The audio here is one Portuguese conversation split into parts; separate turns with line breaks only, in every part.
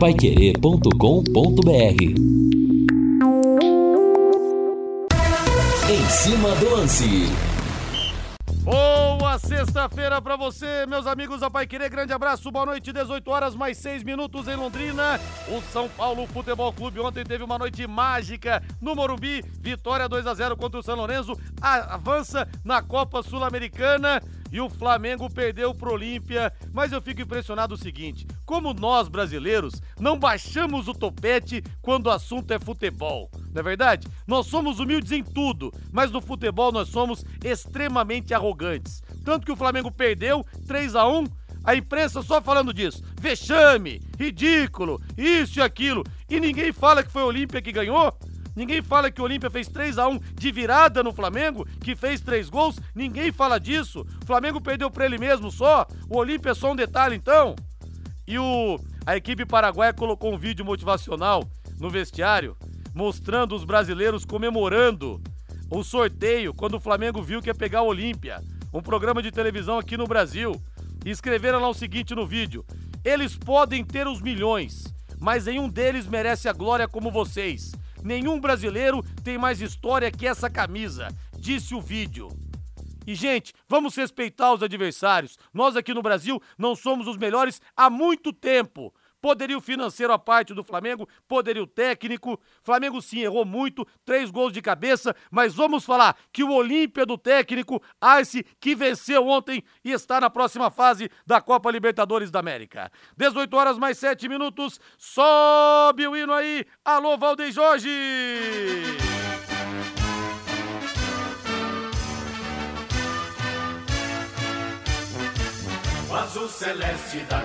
paiquerê.com.br Em cima do lance.
Boa sexta-feira para você, meus amigos da Pai Querer. Grande abraço, boa noite, 18 horas mais 6 minutos em Londrina. O São Paulo Futebol Clube ontem teve uma noite mágica no Morumbi. Vitória 2 a 0 contra o São Lourenço. Avança na Copa Sul-Americana e o Flamengo perdeu pro Olímpia. Mas eu fico impressionado o seguinte: como nós brasileiros não baixamos o topete quando o assunto é futebol. Não é verdade? Nós somos humildes em tudo, mas no futebol nós somos extremamente arrogantes. Tanto que o Flamengo perdeu 3 a 1 a imprensa só falando disso. Vexame, ridículo, isso e aquilo. E ninguém fala que foi o Olímpia que ganhou. Ninguém fala que o Olímpia fez 3 a 1 de virada no Flamengo, que fez três gols. Ninguém fala disso. O Flamengo perdeu para ele mesmo só. O Olímpia é só um detalhe então. E o a equipe paraguaia colocou um vídeo motivacional no vestiário mostrando os brasileiros comemorando o sorteio quando o Flamengo viu que ia pegar o Olímpia, um programa de televisão aqui no Brasil. E escreveram lá o seguinte no vídeo: Eles podem ter os milhões, mas nenhum deles merece a glória como vocês. Nenhum brasileiro tem mais história que essa camisa, disse o vídeo. E, gente, vamos respeitar os adversários. Nós aqui no Brasil não somos os melhores há muito tempo. Poderio financeiro a parte do Flamengo, poderio técnico. Flamengo sim errou muito, três gols de cabeça, mas vamos falar que o Olímpia do técnico Arce, que venceu ontem e está na próxima fase da Copa Libertadores da América. 18 horas mais 7 minutos, sobe o hino aí. Alô, Valdeir Jorge!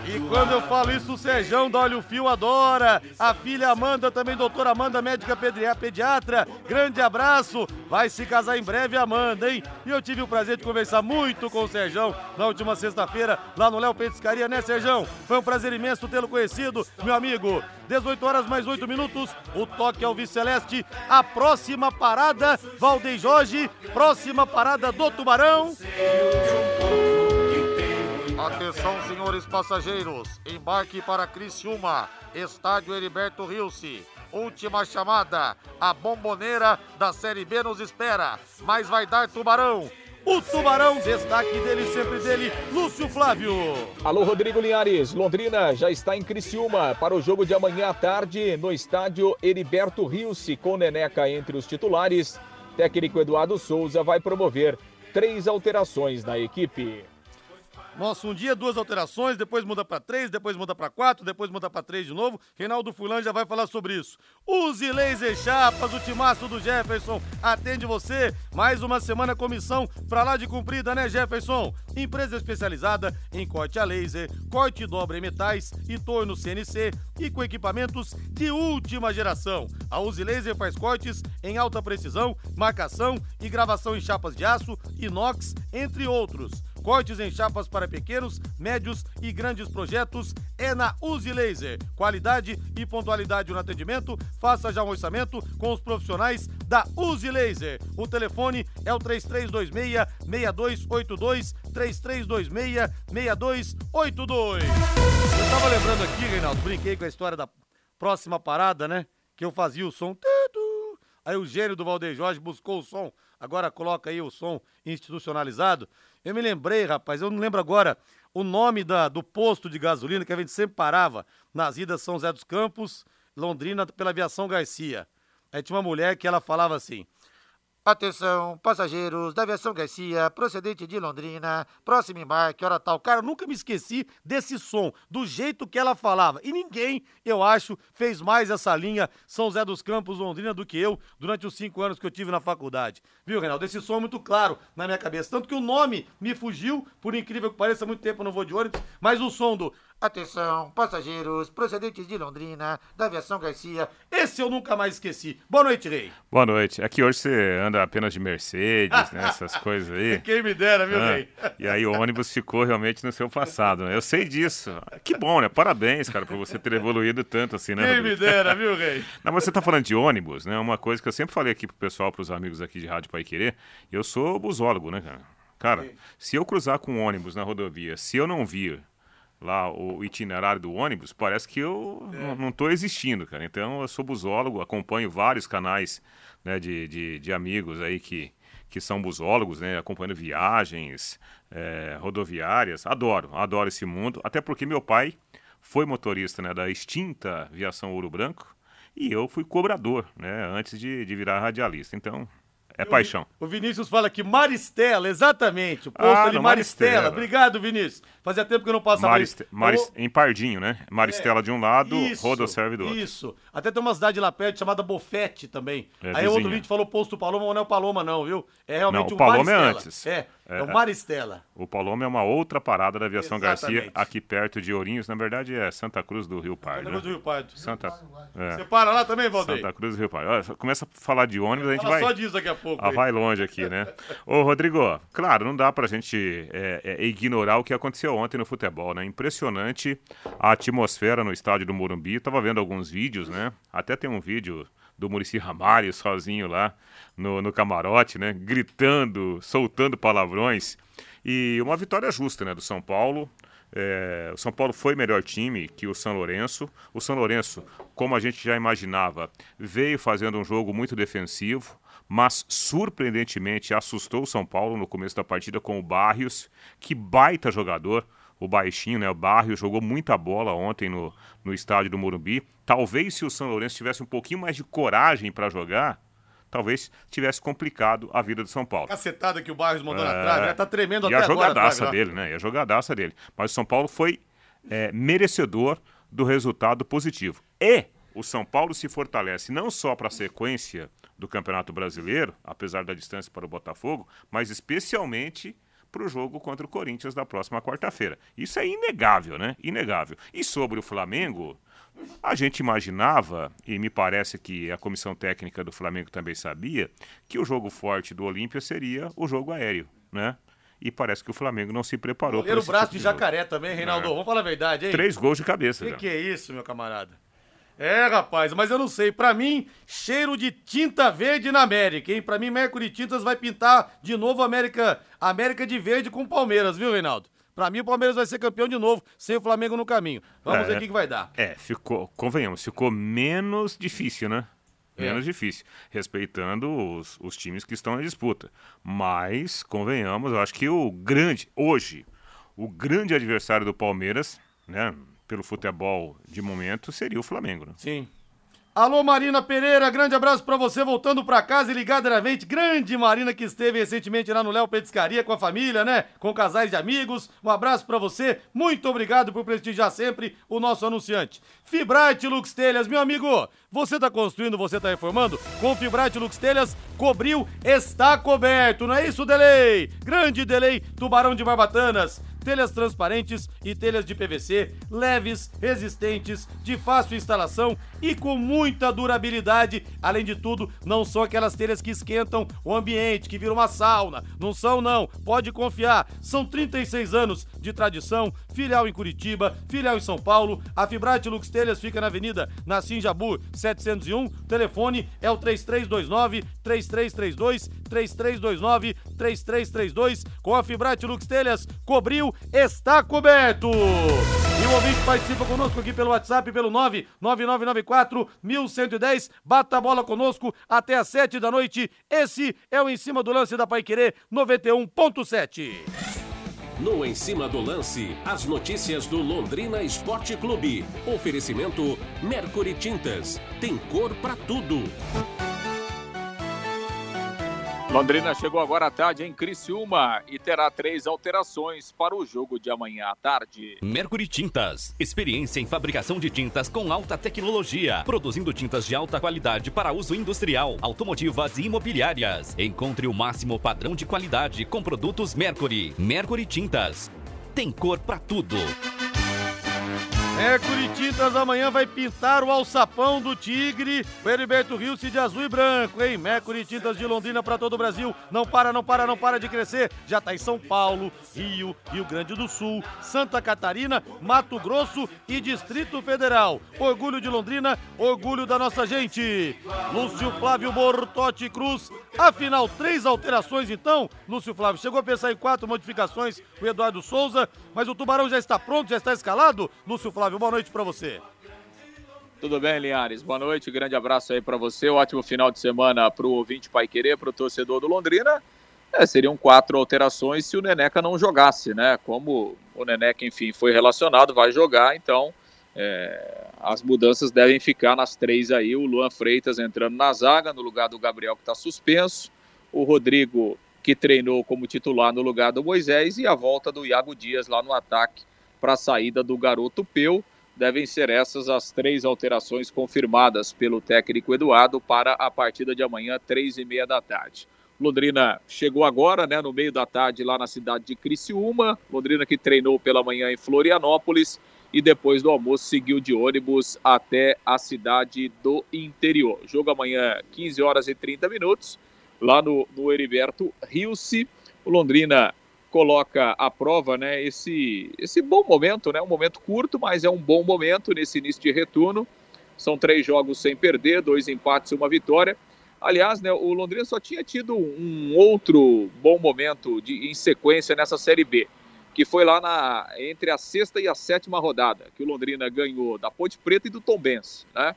E quando eu falo isso, o Serjão da Olho Fio adora. A filha Amanda, também doutora Amanda, médica pediatra. Grande abraço. Vai se casar em breve, Amanda, hein? E eu tive o prazer de conversar muito com o Serjão na última sexta-feira, lá no Léo Petiscaria, né, Serjão? Foi um prazer imenso tê-lo conhecido, meu amigo. 18 horas mais 8 minutos. O toque ao Vice Celeste. A próxima parada, Valdem Jorge. Próxima parada do Tubarão. Atenção, senhores passageiros. Embarque para Criciúma, Estádio Heriberto Rilse. Última chamada. A bomboneira da Série B nos espera. Mas vai dar Tubarão. O Tubarão, destaque dele, sempre dele, Lúcio Flávio.
Alô, Rodrigo Linhares. Londrina já está em Criciúma para o jogo de amanhã à tarde no estádio Heriberto Rilse, com Neneca entre os titulares. Técnico Eduardo Souza vai promover três alterações na equipe.
Nossa, um dia duas alterações, depois muda para três, depois muda para quatro, depois muda para três de novo. Reinaldo Fulan já vai falar sobre isso. Use laser chapas, o timaço do Jefferson atende você. Mais uma semana comissão para lá de cumprida, né, Jefferson? Empresa especializada em corte a laser, corte e dobra em metais e torno CNC e com equipamentos de última geração. A Use Laser faz cortes em alta precisão, marcação e gravação em chapas de aço, inox, entre outros. Cortes em chapas para pequenos, médios e grandes projetos é na Use Laser. Qualidade e pontualidade no atendimento. Faça já um orçamento com os profissionais da Use Laser. O telefone é o 3326-6282, 3326-6282. Eu tava lembrando aqui, Reinaldo, brinquei com a história da próxima parada, né? Que eu fazia o som. Aí o gênio do Valdeir Jorge buscou o som, agora coloca aí o som institucionalizado. Eu me lembrei, rapaz, eu não lembro agora o nome da, do posto de gasolina que a gente sempre parava nas idas São José dos Campos, Londrina, pela aviação Garcia. Aí tinha uma mulher que ela falava assim: Atenção, passageiros da aviação Garcia, procedente de Londrina, próximo embarque, hora tal. Cara, nunca me esqueci desse som, do jeito que ela falava. E ninguém, eu acho, fez mais essa linha São José dos Campos, Londrina, do que eu durante os cinco anos que eu tive na faculdade. Viu, Reinaldo? Esse som é muito claro na minha cabeça. Tanto que o nome me fugiu, por incrível que pareça, há muito tempo eu não vou de ônibus, mas o som do Atenção, passageiros procedentes de Londrina, da aviação Garcia. Esse eu nunca mais esqueci. Boa noite, Rei.
Boa noite. Aqui hoje você anda apenas de Mercedes, né? Essas coisas aí.
Quem me dera, viu, ah, Rei?
E aí o ônibus ficou realmente no seu passado, né? Eu sei disso. Que bom, né? Parabéns, cara, por você ter evoluído tanto assim, né?
Quem me dera, viu, Rei?
Não, você tá falando de ônibus, né? Uma coisa que eu sempre falei aqui pro pessoal, pros amigos aqui de Rádio Pai Querer, eu sou busólogo, né, cara? Cara, se eu cruzar com um ônibus na rodovia, se eu não vir lá o itinerário do ônibus, parece que eu é. não estou existindo, cara. Então eu sou busólogo, acompanho vários canais né, de, de, de, amigos aí que, que são busólogos, né, acompanhando viagens é, rodoviárias. Adoro, adoro esse mundo, até porque meu pai foi motorista né, da extinta Viação Ouro Branco e eu fui cobrador, né, antes de, de virar radialista. Então, é paixão.
O Vinícius fala que Maristela, exatamente. O posto ah, ali, Maristela. Maristela. Obrigado, Vinícius. Fazia tempo que eu não passava
Mariste Marist Em Pardinho, né? Maristela é, de um lado, isso, Rodoserve do outro.
Isso. Até tem uma cidade lá perto chamada Bofete também. É, Aí vizinha. outro vídeo falou posto Paloma, mas não é o Paloma não, viu? É realmente não, o Paloma é Maristela. é antes. É, é, é o Maristela.
O Paloma é uma outra parada da aviação Exatamente. Garcia, aqui perto de Ourinhos. Na verdade é Santa Cruz do Rio Pardo. Santa Cruz
né? do Rio Pardo.
Santa...
É. Você para lá também, Valdeir?
Santa Cruz do Rio Pardo. Começa a falar de ônibus, a gente vai...
só disso daqui a pouco.
Ah, vai longe aqui, né? Ô, Rodrigo, claro, não dá pra gente é, é, ignorar o que aconteceu ontem no futebol, né? Impressionante a atmosfera no estádio do Morumbi. Tava vendo alguns vídeos, né? Até tem um vídeo do Murici Ramalho sozinho lá no, no camarote, né? Gritando, soltando palavrões. E uma vitória justa, né? Do São Paulo. É, o São Paulo foi melhor time que o São Lourenço. O São Lourenço, como a gente já imaginava, veio fazendo um jogo muito defensivo, mas surpreendentemente assustou o São Paulo no começo da partida com o Barrios, que baita jogador o baixinho, né? O Barrio jogou muita bola ontem no, no estádio do Morumbi. Talvez se o São Lourenço tivesse um pouquinho mais de coragem para jogar, talvez tivesse complicado a vida do São Paulo.
Cacetada que o Barrios mandou é... na trave, né? Tá tremendo
e
até
a jogadaça agora, dele, né? E a jogadaça dele. Mas o São Paulo foi é, merecedor do resultado positivo. E o São Paulo se fortalece não só para a sequência do Campeonato Brasileiro, apesar da distância para o Botafogo, mas especialmente para o jogo contra o Corinthians da próxima quarta-feira. Isso é inegável, né? Inegável. E sobre o Flamengo, a gente imaginava, e me parece que a comissão técnica do Flamengo também sabia, que o jogo forte do Olímpia seria o jogo aéreo, né? E parece que o Flamengo não se preparou
para o braço tipo de jacaré jogo. também, Reinaldo. É. Vamos falar a verdade, hein?
Três gols de cabeça.
O que, que é isso, meu camarada? É, rapaz, mas eu não sei. Pra mim, cheiro de tinta verde na América, hein? Pra mim, Mercury Tintas vai pintar de novo a América, América de verde com Palmeiras, viu, Reinaldo? Pra mim, o Palmeiras vai ser campeão de novo, sem o Flamengo no caminho. Vamos é, ver o que, que vai dar.
É, ficou, convenhamos, ficou menos difícil, né? Menos é. difícil, respeitando os, os times que estão na disputa. Mas, convenhamos, eu acho que o grande, hoje, o grande adversário do Palmeiras, né? Pelo futebol de momento seria o Flamengo. Né?
Sim. Alô, Marina Pereira, grande abraço para você, voltando para casa e ligada na vente. Grande Marina que esteve recentemente lá no Léo Petiscaria com a família, né? Com casais de amigos. Um abraço para você. Muito obrigado por prestigiar sempre o nosso anunciante. Fibrate Lux Telhas, meu amigo. Você tá construindo, você tá reformando? Com Fibrate Lux Telhas, cobriu, está coberto. Não é isso, Delay? Grande Delay, Tubarão de Barbatanas telhas transparentes e telhas de PVC, leves, resistentes, de fácil instalação e com muita durabilidade. Além de tudo, não são aquelas telhas que esquentam o ambiente, que viram uma sauna. Não são, não. Pode confiar. São 36 anos de tradição, filial em Curitiba, filial em São Paulo. A Fibrate Lux Telhas fica na Avenida Nassim Jabu 701. Telefone é o 3329 3332 3329 3332. Com a Fibrate Lux Telhas, cobriu está coberto. E o ouvinte participa conosco aqui pelo WhatsApp, pelo 99994 1110. Bata a bola conosco até às 7 da noite. Esse é o Em Cima do Lance da Paiquerê 91.7.
No Em Cima do Lance, as notícias do Londrina Esporte Clube. Oferecimento Mercury Tintas. Tem cor para tudo.
Londrina chegou agora à tarde em Criciúma e terá três alterações para o jogo de amanhã à tarde.
Mercury Tintas. Experiência em fabricação de tintas com alta tecnologia. Produzindo tintas de alta qualidade para uso industrial, automotivas e imobiliárias. Encontre o máximo padrão de qualidade com produtos Mercury. Mercury Tintas. Tem cor para tudo.
Mercury Tintas amanhã vai pintar o alçapão do Tigre. O Heriberto Rio de azul e branco, hein? Mercury Tintas de Londrina para todo o Brasil. Não para, não para, não para de crescer. Já tá em São Paulo, Rio, Rio Grande do Sul, Santa Catarina, Mato Grosso e Distrito Federal. Orgulho de Londrina, orgulho da nossa gente. Lúcio Flávio Bortotti Cruz. Afinal, três alterações então. Lúcio Flávio chegou a pensar em quatro modificações. O Eduardo Souza, mas o Tubarão já está pronto, já está escalado. Lúcio Flávio Flávio, boa noite para você.
Tudo bem, Linhares? Boa noite, grande abraço aí para você. Ótimo final de semana para o ouvinte Pai Querer, para o torcedor do Londrina. É, seriam quatro alterações se o Neneca não jogasse, né? Como o Neneca, enfim, foi relacionado, vai jogar, então é, as mudanças devem ficar nas três aí. O Luan Freitas entrando na zaga, no lugar do Gabriel, que está suspenso. O Rodrigo, que treinou como titular no lugar do Moisés. E a volta do Iago Dias lá no ataque para a saída do garoto Peu. Devem ser essas as três alterações confirmadas pelo técnico Eduardo para a partida de amanhã, três e meia da tarde. Londrina chegou agora, né, no meio da tarde, lá na cidade de Criciúma. Londrina que treinou pela manhã em Florianópolis e depois do almoço seguiu de ônibus até a cidade do interior. Jogo amanhã, 15 horas e 30 minutos, lá no, no Heriberto Rilse. O Londrina coloca à prova né, esse, esse bom momento, né, um momento curto, mas é um bom momento nesse início de retorno. São três jogos sem perder, dois empates e uma vitória. Aliás, né, o Londrina só tinha tido um outro bom momento de, em sequência nessa Série B, que foi lá na, entre a sexta e a sétima rodada, que o Londrina ganhou da Ponte Preta e do Tombense, né?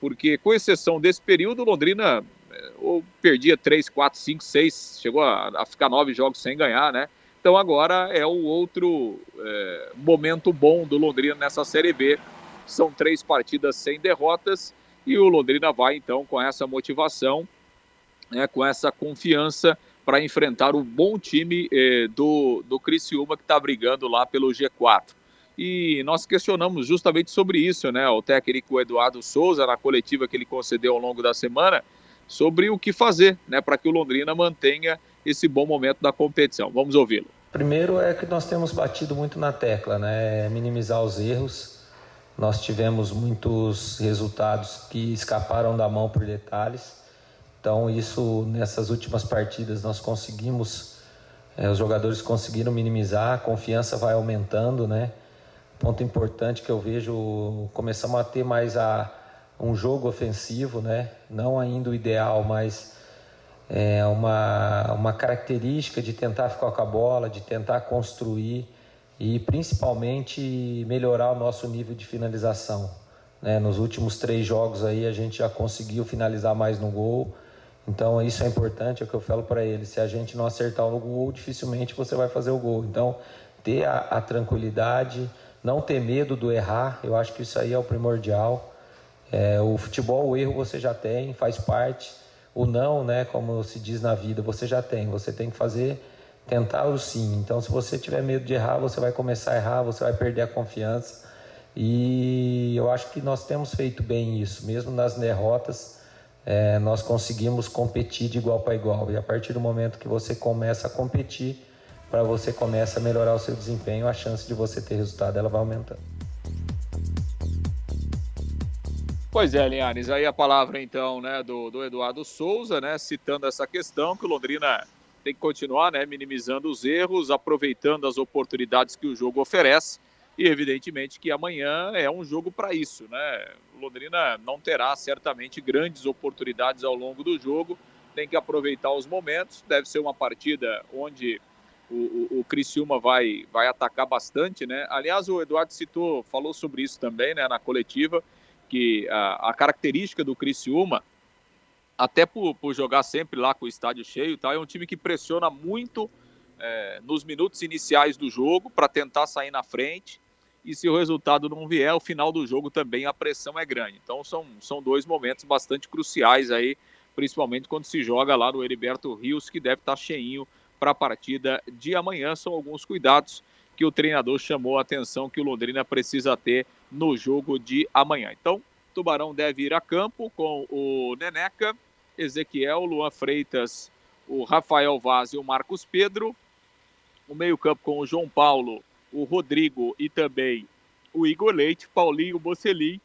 Porque, com exceção desse período, o Londrina é, ou perdia três, quatro, cinco, seis, chegou a, a ficar nove jogos sem ganhar, né? Então agora é o outro é, momento bom do Londrina nessa Série B. São três partidas sem derrotas e o Londrina vai então com essa motivação, né, com essa confiança para enfrentar o bom time é, do, do Criciúma que está brigando lá pelo G4. E nós questionamos justamente sobre isso, né? O técnico Eduardo Souza, na coletiva que ele concedeu ao longo da semana, sobre o que fazer né, para que o Londrina mantenha esse bom momento da competição. Vamos ouvi-lo.
Primeiro é que nós temos batido muito na tecla, né? Minimizar os erros. Nós tivemos muitos resultados que escaparam da mão por detalhes. Então, isso nessas últimas partidas nós conseguimos, é, os jogadores conseguiram minimizar, a confiança vai aumentando, né? Ponto importante que eu vejo, começamos a ter mais a, um jogo ofensivo, né? Não ainda o ideal, mas é uma, uma característica de tentar ficar com a bola, de tentar construir e principalmente melhorar o nosso nível de finalização. Né? Nos últimos três jogos aí a gente já conseguiu finalizar mais no gol, então isso é importante, é o que eu falo para ele. Se a gente não acertar o gol, dificilmente você vai fazer o gol. Então ter a, a tranquilidade, não ter medo do errar, eu acho que isso aí é o primordial. É, o futebol, o erro você já tem, faz parte o não, né, como se diz na vida, você já tem. Você tem que fazer, tentar o sim. Então, se você tiver medo de errar, você vai começar a errar, você vai perder a confiança. E eu acho que nós temos feito bem isso, mesmo nas derrotas, é, nós conseguimos competir de igual para igual. E a partir do momento que você começa a competir, para você começa a melhorar o seu desempenho, a chance de você ter resultado ela vai aumentando.
Pois é, Linhares, aí a palavra então, né, do, do Eduardo Souza, né, citando essa questão que o Londrina tem que continuar, né, minimizando os erros, aproveitando as oportunidades que o jogo oferece e evidentemente que amanhã é um jogo para isso, né? O Londrina não terá certamente grandes oportunidades ao longo do jogo, tem que aproveitar os momentos. Deve ser uma partida onde o, o, o Criciúma vai, vai atacar bastante, né? Aliás, o Eduardo citou, falou sobre isso também, né, na coletiva que a, a característica do Criciúma, até por, por, jogar sempre lá com o estádio cheio, tá, é um time que pressiona muito é, nos minutos iniciais do jogo para tentar sair na frente. E se o resultado não vier, o final do jogo também a pressão é grande. Então são, são dois momentos bastante cruciais aí, principalmente quando se joga lá no Heriberto Rios, que deve estar cheinho para a partida de amanhã. São alguns cuidados que o treinador chamou a atenção que o Londrina precisa ter no jogo de amanhã. Então, Tubarão deve ir a campo com o Neneca, Ezequiel, Luan Freitas, o Rafael Vaz e o Marcos Pedro. O meio-campo com o João Paulo, o Rodrigo e também o Igor Leite, Paulinho Bocelli,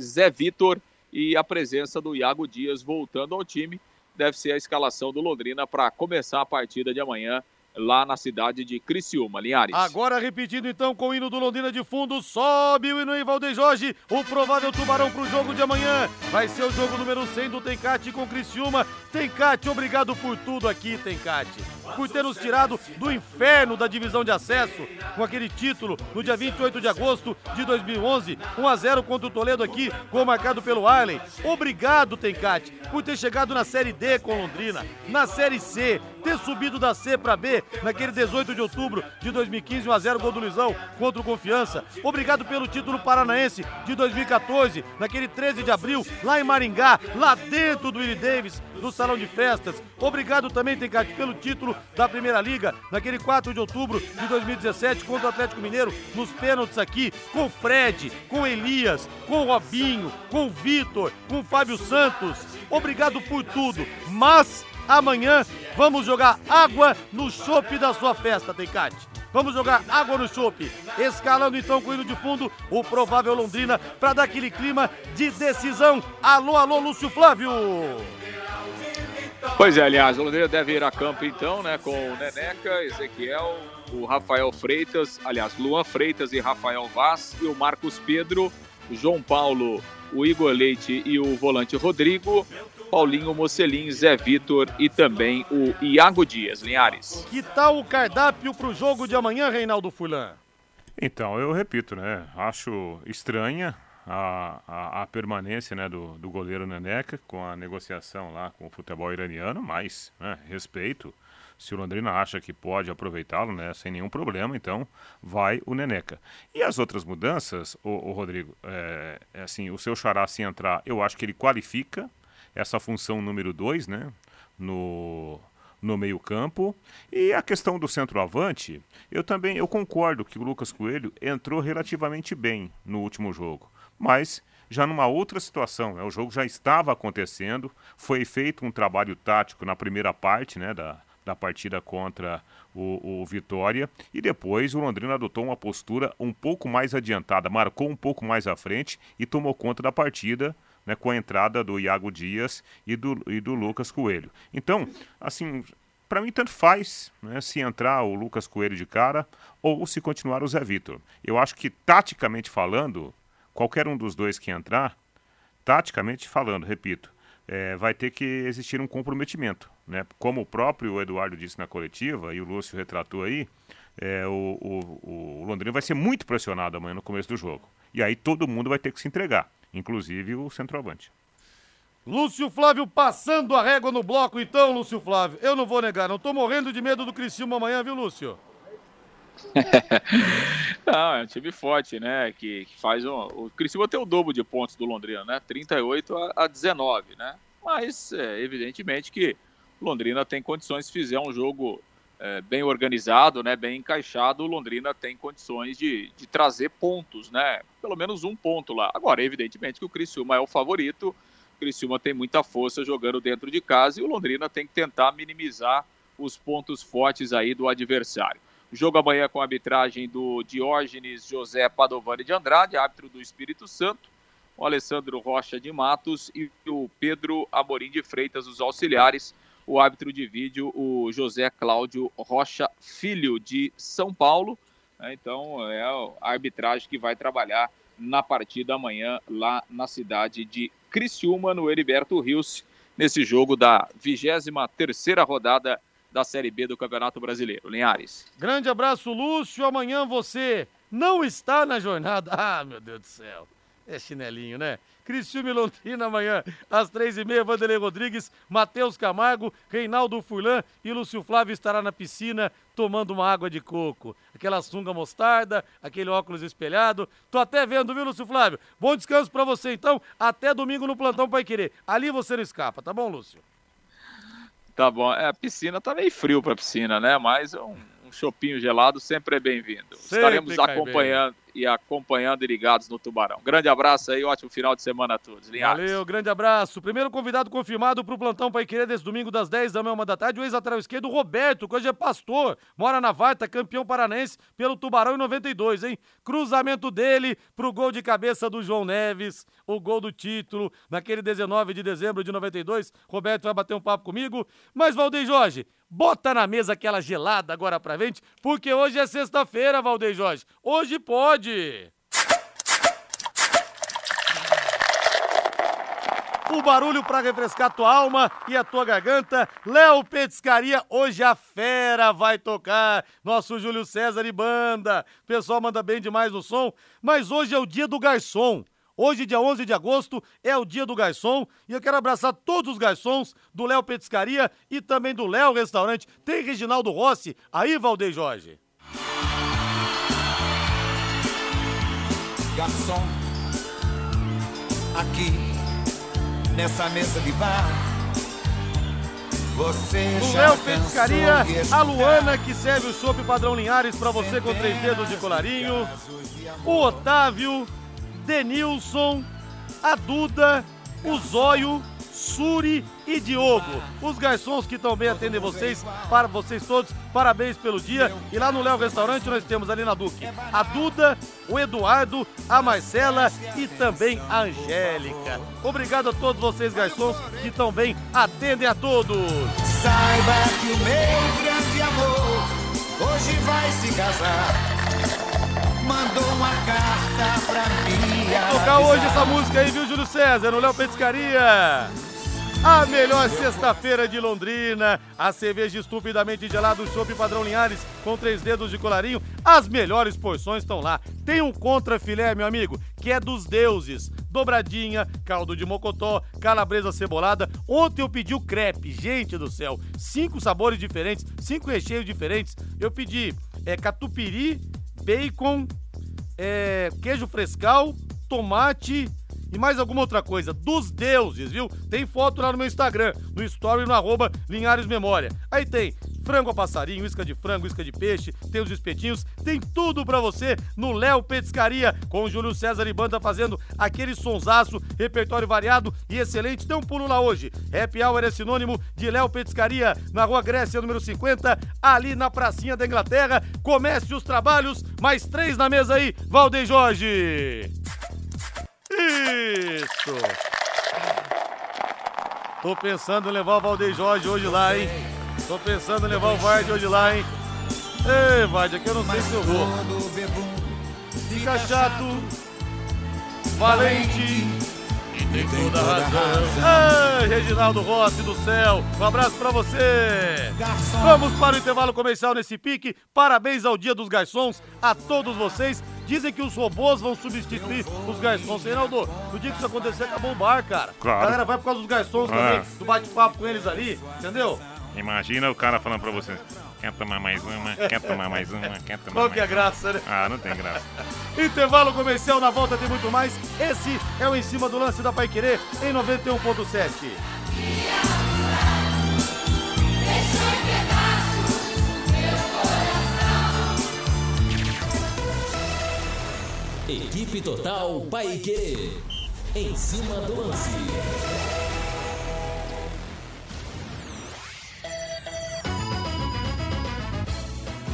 Zé Vitor e a presença do Iago Dias voltando ao time. Deve ser a escalação do Londrina para começar a partida de amanhã lá na cidade de Criciúma, Linhares.
Agora repetindo então com o hino do Londrina de fundo, sobe o hino em Valdeir Jorge, o provável tubarão para o jogo de amanhã. Vai ser o jogo número 100 do Tencate com Criciúma. Tencate, obrigado por tudo aqui, Tencate. Por ter nos tirado do inferno da divisão de acesso com aquele título no dia 28 de agosto de 2011, 1 a 0 contra o Toledo aqui, gol marcado pelo Arley. Obrigado, Tencate, por ter chegado na Série D com Londrina, na Série C, ter subido da C para B naquele 18 de outubro de 2015, 1x0 gol do Luizão contra o Confiança. Obrigado pelo título paranaense de 2014, naquele 13 de abril, lá em Maringá, lá dentro do Willie Davis, no salão de festas. Obrigado também, Tencate, pelo título da Primeira Liga, naquele 4 de outubro de 2017, contra o Atlético Mineiro, nos pênaltis aqui, com Fred, com Elias, com Robinho, com Vitor, com Fábio Santos. Obrigado por tudo, mas Amanhã vamos jogar água no chope da sua festa, Tencate. Vamos jogar água no chope. Escalando então com o hino de fundo o provável Londrina para dar aquele clima de decisão. Alô, alô, Lúcio Flávio.
Pois é, aliás, o Londrina deve ir a campo então, né, com o Neneca, Ezequiel, o Rafael Freitas, aliás, Luan Freitas e Rafael Vaz e o Marcos Pedro, João Paulo, o Igor Leite e o volante Rodrigo, Paulinho Mocelin, Zé Vitor e também o Iago Dias, Linhares.
Que tal o cardápio para o jogo de amanhã, Reinaldo Fulan?
Então, eu repito, né? Acho estranha a, a, a, permanência né, do, do goleiro Neneca com a negociação lá com o futebol iraniano, mas né, respeito. Se o Londrina acha que pode aproveitá-lo, né, sem nenhum problema, então vai o Neneca. E as outras mudanças, o, o Rodrigo, é, é, assim, o seu xará se entrar, eu acho que ele qualifica essa função número 2, né? No, no meio-campo. E a questão do centroavante, eu também eu concordo que o Lucas Coelho entrou relativamente bem no último jogo, mas já numa outra situação, né? o jogo já estava acontecendo, foi feito um trabalho tático na primeira parte né, da, da partida contra o, o, Vitória. E depois o Londrina adotou uma postura um pouco mais adiantada, marcou um pouco mais à frente e tomou conta da partida né, com a entrada do Iago Dias e do, e do Lucas Coelho. Então, assim, para mim tanto faz né, se entrar o Lucas Coelho de cara ou se continuar o Zé Vitor. Eu acho que, taticamente falando, qualquer um dos dois que entrar, taticamente falando, repito, é, vai ter que existir um comprometimento. Né? Como o próprio Eduardo disse na coletiva, e o Lúcio retratou aí, é, o, o, o Londrina vai ser muito pressionado amanhã no começo do jogo. E aí todo mundo vai ter que se entregar inclusive o centroavante.
Lúcio Flávio passando a régua no bloco, então, Lúcio Flávio. Eu não vou negar, não tô morrendo de medo do Criciúma amanhã, viu, Lúcio?
não, é um time forte, né? Que, que faz um. O Criciúma tem o dobro de pontos do Londrina, né? 38 a, a 19, né? Mas, é, evidentemente, que Londrina tem condições, se fizer um jogo é, bem organizado, né, bem encaixado, o Londrina tem condições de, de trazer pontos, né? Pelo menos um ponto lá. Agora, evidentemente que o Criciúma é o favorito, o Criciúma tem muita força jogando dentro de casa e o Londrina tem que tentar minimizar os pontos fortes aí do adversário. Jogo amanhã com a arbitragem do Diógenes José Padovani de Andrade, árbitro do Espírito Santo, o Alessandro Rocha de Matos e o Pedro Amorim de Freitas, os auxiliares o árbitro de vídeo, o José Cláudio Rocha Filho, de São Paulo. Né? Então, é a arbitragem que vai trabalhar na partida amanhã lá na cidade de Criciúma, no Heriberto Rios, nesse jogo da 23ª rodada da Série B do Campeonato Brasileiro. Linhares.
Grande abraço, Lúcio. Amanhã você não está na jornada. Ah, meu Deus do céu. É chinelinho, né? Criciúma e Londrina amanhã, às três e meia, Vanderlei Rodrigues, Matheus Camargo, Reinaldo Furlan e Lúcio Flávio estará na piscina tomando uma água de coco. Aquela sunga mostarda, aquele óculos espelhado. Tô até vendo, viu, Lúcio Flávio? Bom descanso para você, então. Até domingo no Plantão Pai Querer. Ali você não escapa, tá bom, Lúcio?
Tá bom. É, a piscina tá meio frio pra piscina, né? Mas um, um chopinho gelado sempre é bem-vindo. Estaremos acompanhando. Bem
e acompanhando e ligados no Tubarão. Grande abraço aí, ótimo final de semana a todos.
Linhares. Valeu, grande abraço. Primeiro convidado confirmado para o plantão Pai Querer desse domingo das 10 da manhã, uma da tarde, o ex-lateral esquerdo Roberto, que hoje é pastor, mora na Varta, campeão paranense pelo Tubarão em 92, hein? Cruzamento dele pro gol de cabeça do João Neves, o gol do título, naquele 19 de dezembro de 92. Roberto vai bater um papo comigo. Mas, Valdeir Jorge, Bota na mesa aquela gelada agora pra frente, porque hoje é sexta-feira, Valdeir Jorge. Hoje pode! o barulho para refrescar tua alma e a tua garganta. Léo Petiscaria, hoje a fera vai tocar. Nosso Júlio César e banda. O pessoal manda bem demais no som, mas hoje é o dia do garçom. Hoje, dia 11 de agosto, é o dia do garçom e eu quero abraçar todos os garçons do Léo Petiscaria e também do Léo Restaurante. Tem Reginaldo Rossi aí, Valdeir Jorge.
Garçom, aqui nessa mesa de bar. Você
o Léo Petiscaria, a Luana que serve o chopp padrão Linhares para você com três dedos de colarinho. O Otávio, Denilson, a Duda, o Zóio, Suri e Diogo. Os garçons que também atendem vocês, para vocês todos, parabéns pelo dia. E lá no Léo Restaurante nós temos ali na Duque a Duda, o Eduardo, a Marcela e também a Angélica. Obrigado a todos vocês, garçons, que também atendem a todos.
Saiba que o meu grande amor hoje vai se casar mandou uma carta pra mim.
Vou tocar hoje essa música aí, viu, Júlio César, no Léo Petiscaria. A melhor sexta-feira de Londrina, a cerveja estupidamente gelada, o chopp padrão Linhares com três dedos de colarinho, as melhores porções estão lá. Tem um contra filé, meu amigo, que é dos deuses. Dobradinha, caldo de mocotó, calabresa cebolada. Ontem eu pedi o crepe, gente do céu. Cinco sabores diferentes, cinco recheios diferentes. Eu pedi é, catupiry, bacon, é, queijo frescal, tomate e mais alguma outra coisa. Dos deuses, viu? Tem foto lá no meu Instagram, no story no arroba Linhares Memória. Aí tem frango a passarinho, isca de frango, isca de peixe, tem os espetinhos, tem tudo para você no Léo Petiscaria, com o Júlio César e Banda fazendo aquele sonsaço, repertório variado e excelente. Dê um pulo lá hoje. Happy Hour é sinônimo de Léo Petiscaria, na Rua Grécia, número 50, ali na pracinha da Inglaterra. Comece os trabalhos, mais três na mesa aí, Valdeir Jorge. Isso! Tô pensando em levar o Valdeir Jorge hoje lá, hein? Tô pensando em levar o Vard hoje lá, hein? Ei, Vard, aqui eu não sei se eu vou. Fica chato, valente e tem toda razão. Ei, Reginaldo Rossi do céu, um abraço pra você. Vamos para o intervalo comercial nesse pique. Parabéns ao Dia dos Garçons, a todos vocês. Dizem que os robôs vão substituir os garçons. Reinaldo, no dia que isso acontecer, acabou o bar, cara.
Claro.
A galera vai por causa dos garçons
É.
também, do bate-papo com eles ali, entendeu?
Imagina o cara falando pra você. Quer tomar mais uma? Quer tomar mais uma? Quer tomar
Qual que é a
mais
graça, né?
uma? Ah, não tem graça.
Intervalo comercial, na volta tem muito mais. Esse é o Em Cima do Lance da Pai Querer, em 91.7.
Equipe Total Paique. Em cima do lance.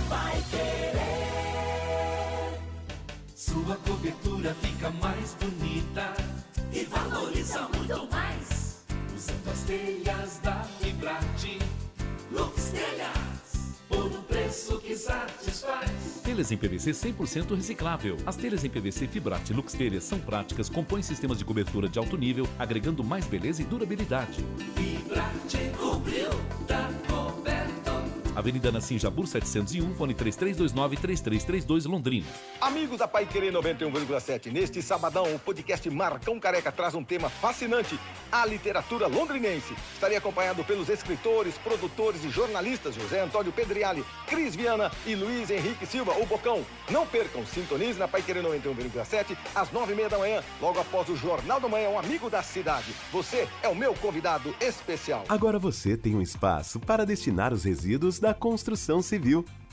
Vai querer. Sua cobertura fica mais bonita e valoriza muito mais. Usando as telhas da Fibrate. Lux Telhas. Por um preço que satisfaz.
Telhas em PVC 100% reciclável. As telhas em PVC Fibrate Lux Telhas são práticas, compõem sistemas de cobertura de alto nível, agregando mais beleza e durabilidade.
Fibrate cobriu, tá coberto.
Avenida Nassim Jabur 701, fone 3329-3332 Londrina.
Amigos da Pai Querer 91,7, neste sabadão, o podcast Marcão Careca traz um tema fascinante, a literatura londrinense. Estarei acompanhado pelos escritores, produtores e jornalistas José Antônio Pedriali, Cris Viana e Luiz Henrique Silva, o Bocão. Não percam, sintonize na Pai Querer 91,7 às nove e meia da manhã, logo após o Jornal da Manhã, um amigo da cidade. Você é o meu convidado especial.
Agora você tem um espaço para destinar os resíduos da construção civil.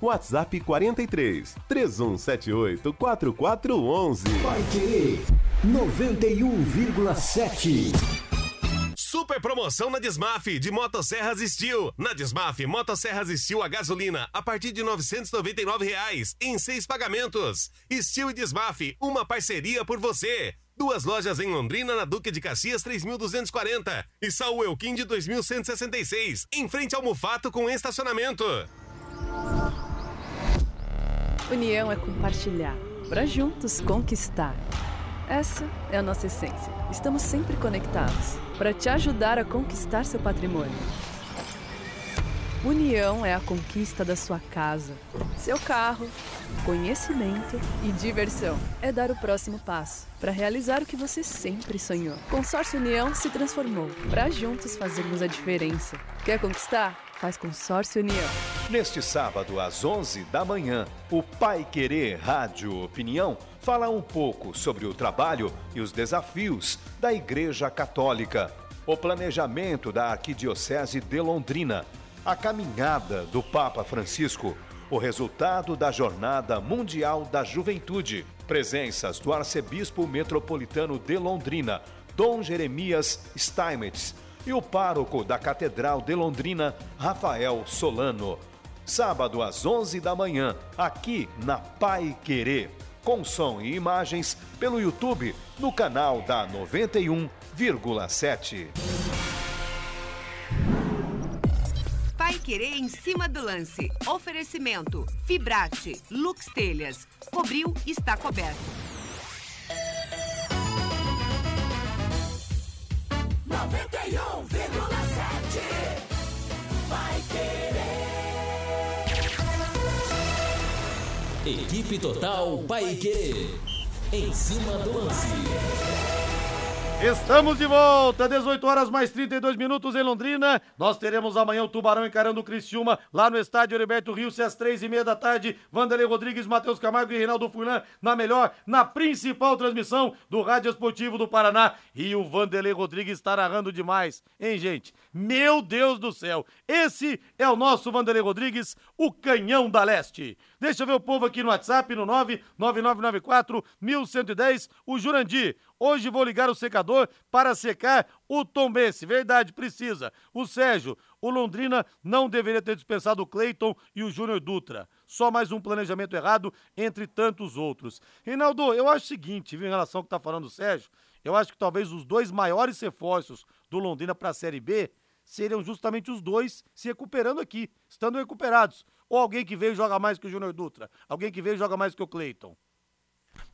WhatsApp 43 3178 4411.
Vai querer 91,7.
Super promoção na Desmaf de Motosserras Steel. Na Desmaf, Motosserras Steel a gasolina a partir de 999 reais, em seis pagamentos. Steel e Desmaf, uma parceria por você. Duas lojas em Londrina, na Duque de Caxias 3240 e Saul Elquim de 2166, em frente ao Mufato com estacionamento.
União é compartilhar, para juntos conquistar. Essa é a nossa essência. Estamos sempre conectados para te ajudar a conquistar seu patrimônio. União é a conquista da sua casa, seu carro, conhecimento e diversão. É dar o próximo passo para realizar o que você sempre sonhou. Consórcio União se transformou para juntos fazermos a diferença. Quer conquistar? Faz Consórcio União.
Neste sábado, às 11 da manhã, o Pai Querer Rádio Opinião fala um pouco sobre o trabalho e os desafios da Igreja Católica, o planejamento da Arquidiocese de Londrina, a caminhada do Papa Francisco, o resultado da Jornada Mundial da Juventude, presenças do Arcebispo Metropolitano de Londrina, Dom Jeremias Steinmetz, e o pároco da Catedral de Londrina, Rafael Solano. Sábado às 11 da manhã, aqui na Pai Querer, com som e imagens pelo YouTube no canal da 91,7.
Pai Querer em cima do lance. Oferecimento: Fibrate, Lux Telhas. Cobriu, está coberto.
Equipe Total Paique. Em cima do lance.
Estamos de volta, 18 horas mais 32 minutos em Londrina. Nós teremos amanhã o Tubarão encarando o Criciúma lá no estádio Heriberto Rio, às três e meia da tarde. Vanderlei Rodrigues, Matheus Camargo e Reinaldo Furlan na melhor, na principal transmissão do Rádio Esportivo do Paraná. E o Vanderlei Rodrigues está narrando demais, hein, gente? Meu Deus do céu! Esse é o nosso Vanderlei Rodrigues, o canhão da leste. Deixa eu ver o povo aqui no WhatsApp, no 99994 1110, o Jurandir. Hoje vou ligar o secador para secar o Tombense. Verdade, precisa. O Sérgio, o Londrina não deveria ter dispensado o Cleiton e o Júnior Dutra. Só mais um planejamento errado entre tantos outros. Reinaldo, eu acho o seguinte, viu, em relação ao que está falando o Sérgio, eu acho que talvez os dois maiores reforços do Londrina para a Série B seriam justamente os dois se recuperando aqui, estando recuperados. Ou alguém que veio joga mais que o Júnior Dutra, alguém que veio joga mais que o Cleiton.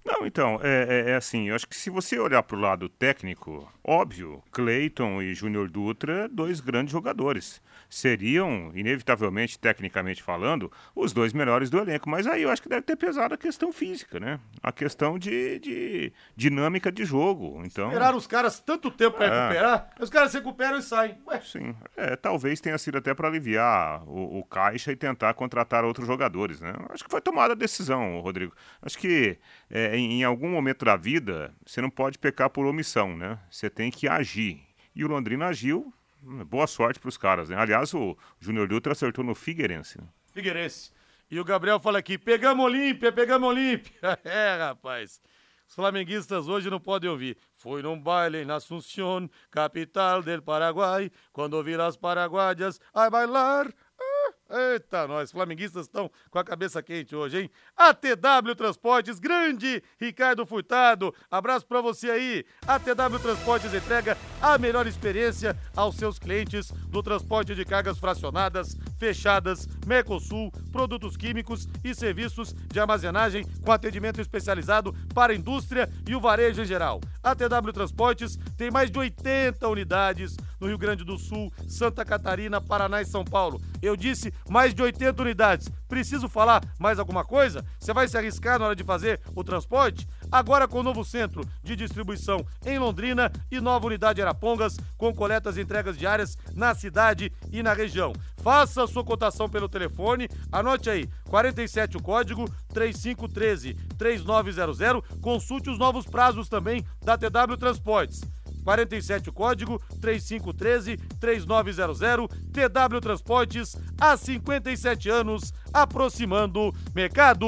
Não, então, é, é, é, assim, eu acho que se você olhar para o lado técnico, óbvio, Cleiton e Júnior Dutra, dois grandes jogadores. Seriam, inevitavelmente, tecnicamente falando, os dois melhores do elenco. Mas aí eu acho que deve ter pesado a questão física, né? A questão de, de dinâmica de jogo. Então,
Esperaram os caras tanto tempo para
É.
recuperar, os caras se recuperam e saem. Ué,
Sim, é, talvez tenha sido até para aliviar o, o caixa e tentar contratar outros jogadores, né? Acho que foi tomada a decisão, Rodrigo. Acho que é, em, em algum momento da vida você não pode pecar por omissão, né? Você tem que agir. E o Londrina agiu. hum, Boa sorte para os caras, né? Aliás, o Júnior Dutra acertou no Figueirense. né?
Figueirense. E o Gabriel fala aqui: pegamos Olímpia, pegamos Olímpia. é, rapaz. Os flamenguistas hoje não podem ouvir. Fui num baile em Asunción, capital del Paraguai, quando ouvi as paraguaias a bailar. Eita, nós, flamenguistas estão com a cabeça quente hoje, hein? ATW Transportes, grande Ricardo Furtado, abraço pra você aí. ATW Transportes entrega a melhor experiência aos seus clientes do transporte de cargas fracionadas, fechadas, Mercosul, produtos químicos e serviços de armazenagem com atendimento especializado para a indústria e o varejo em geral. A TW Transportes tem mais de 80 unidades no Rio Grande do Sul, Santa Catarina, Paraná e São Paulo. Eu disse mais de 80 unidades. Preciso falar mais alguma coisa? Você vai se arriscar na hora de fazer o transporte? Agora com novo centro de distribuição em Londrina e nova unidade Arapongas, com coletas e entregas diárias na cidade e na região. Faça a sua cotação pelo telefone, anote aí, 47 o código 3513 3900. Consulte os novos prazos também da TW Transportes. 47 o código 3513 3900 TW Transportes há 57 anos aproximando mercado.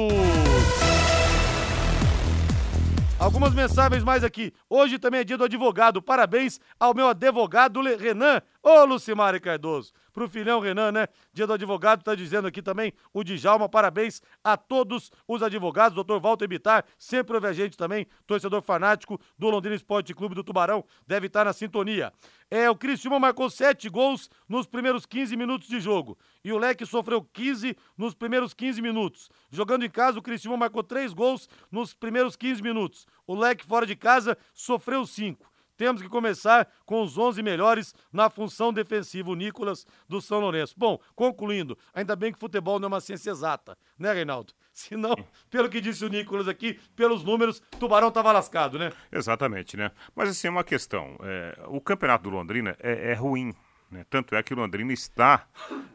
Algumas mensagens mais aqui. Hoje também é dia do advogado. Parabéns ao meu advogado Renan. Ô, Lucimari Cardoso pro filhão Renan, né? Dia do advogado, tá dizendo aqui também o Djalma. Parabéns a todos os advogados. Doutor Walter Bitar, sempre ouve a gente também, torcedor fanático do Londrina Esporte Clube do Tubarão, deve estar na sintonia. É, o Criciúma marcou sete gols nos primeiros 15 minutos de jogo. E o Leque sofreu 15 nos primeiros 15 minutos. Jogando em casa, o Criciúma marcou três gols nos primeiros 15 minutos. O Leque fora de casa sofreu cinco. Temos que começar com os 11 melhores na função defensiva, o Nicolas do São Lourenço. Bom, concluindo, ainda bem que futebol não é uma ciência exata, né, Reinaldo? Senão, pelo que disse o Nicolas aqui, pelos números, Tubarão tava lascado, né?
Exatamente, né? Mas assim, uma questão, é, o campeonato do Londrina é, é ruim, né? Tanto é que o Londrina está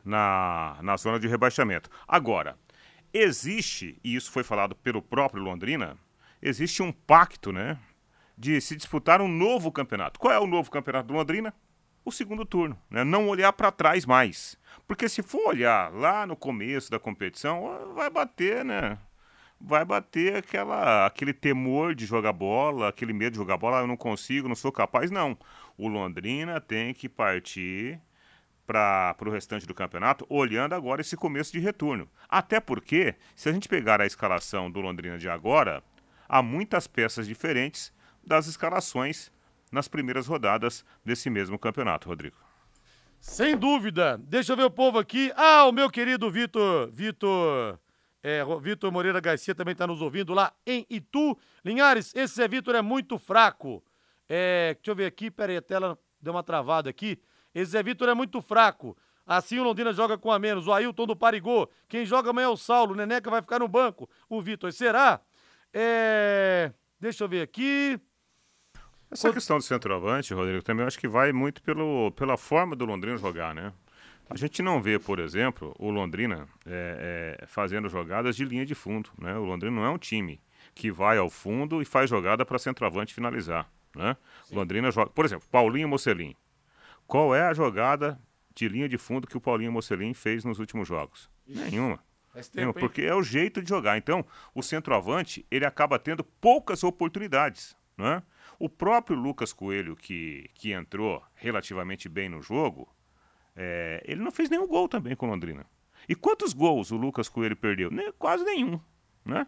na, na zona de rebaixamento. Agora, existe, e isso foi falado pelo próprio Londrina, existe um pacto, né? De se disputar um novo campeonato. Qual é o novo campeonato do Londrina? O segundo turno, né? não olhar para trás mais. Porque se for olhar lá no começo da competição, vai bater, né? Vai bater aquela, aquele temor de jogar bola, aquele medo de jogar bola, ah, eu não consigo, não sou capaz. Não. O Londrina tem que partir para o restante do campeonato, olhando agora esse começo de retorno. Até porque, se a gente pegar a escalação do Londrina de agora, há muitas peças diferentes das escalações nas primeiras rodadas desse mesmo campeonato, Rodrigo.
Sem dúvida. Deixa eu ver o povo aqui. Ah, o meu querido Vitor, Vitor, é, Vitor Moreira Garcia também está nos ouvindo lá em Itu. Linhares, esse Zé Vitor é muito fraco. É, deixa eu ver aqui, peraí, a tela deu uma travada aqui. Esse Zé Vitor é muito fraco. Assim o Londrina joga com a menos. O Ailton do Parigô. Quem joga amanhã é o Saulo. O Neneca vai ficar no banco. O Vitor, será? É... Deixa eu ver aqui.
Essa questão do centroavante, Rodrigo, também acho que vai muito pelo, pela forma do Londrina jogar, né? A gente não vê, por exemplo, o Londrina é, é, fazendo jogadas de linha de fundo, né? O Londrina não é um time que vai ao fundo e faz jogada para centroavante finalizar, né? Londrina joga, por exemplo, Paulinho Mocelin. Qual é a jogada de linha de fundo que o Paulinho Mocelin fez nos últimos jogos? Nenhuma. Tempo, porque é o jeito de jogar. Então, o centroavante, ele acaba tendo poucas oportunidades, né? O próprio Lucas Coelho, que, que entrou relativamente bem no jogo, é, ele não fez nenhum gol também com Londrina. E quantos gols o Lucas Coelho perdeu? Quase nenhum, né?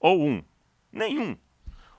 Ou um. Nenhum.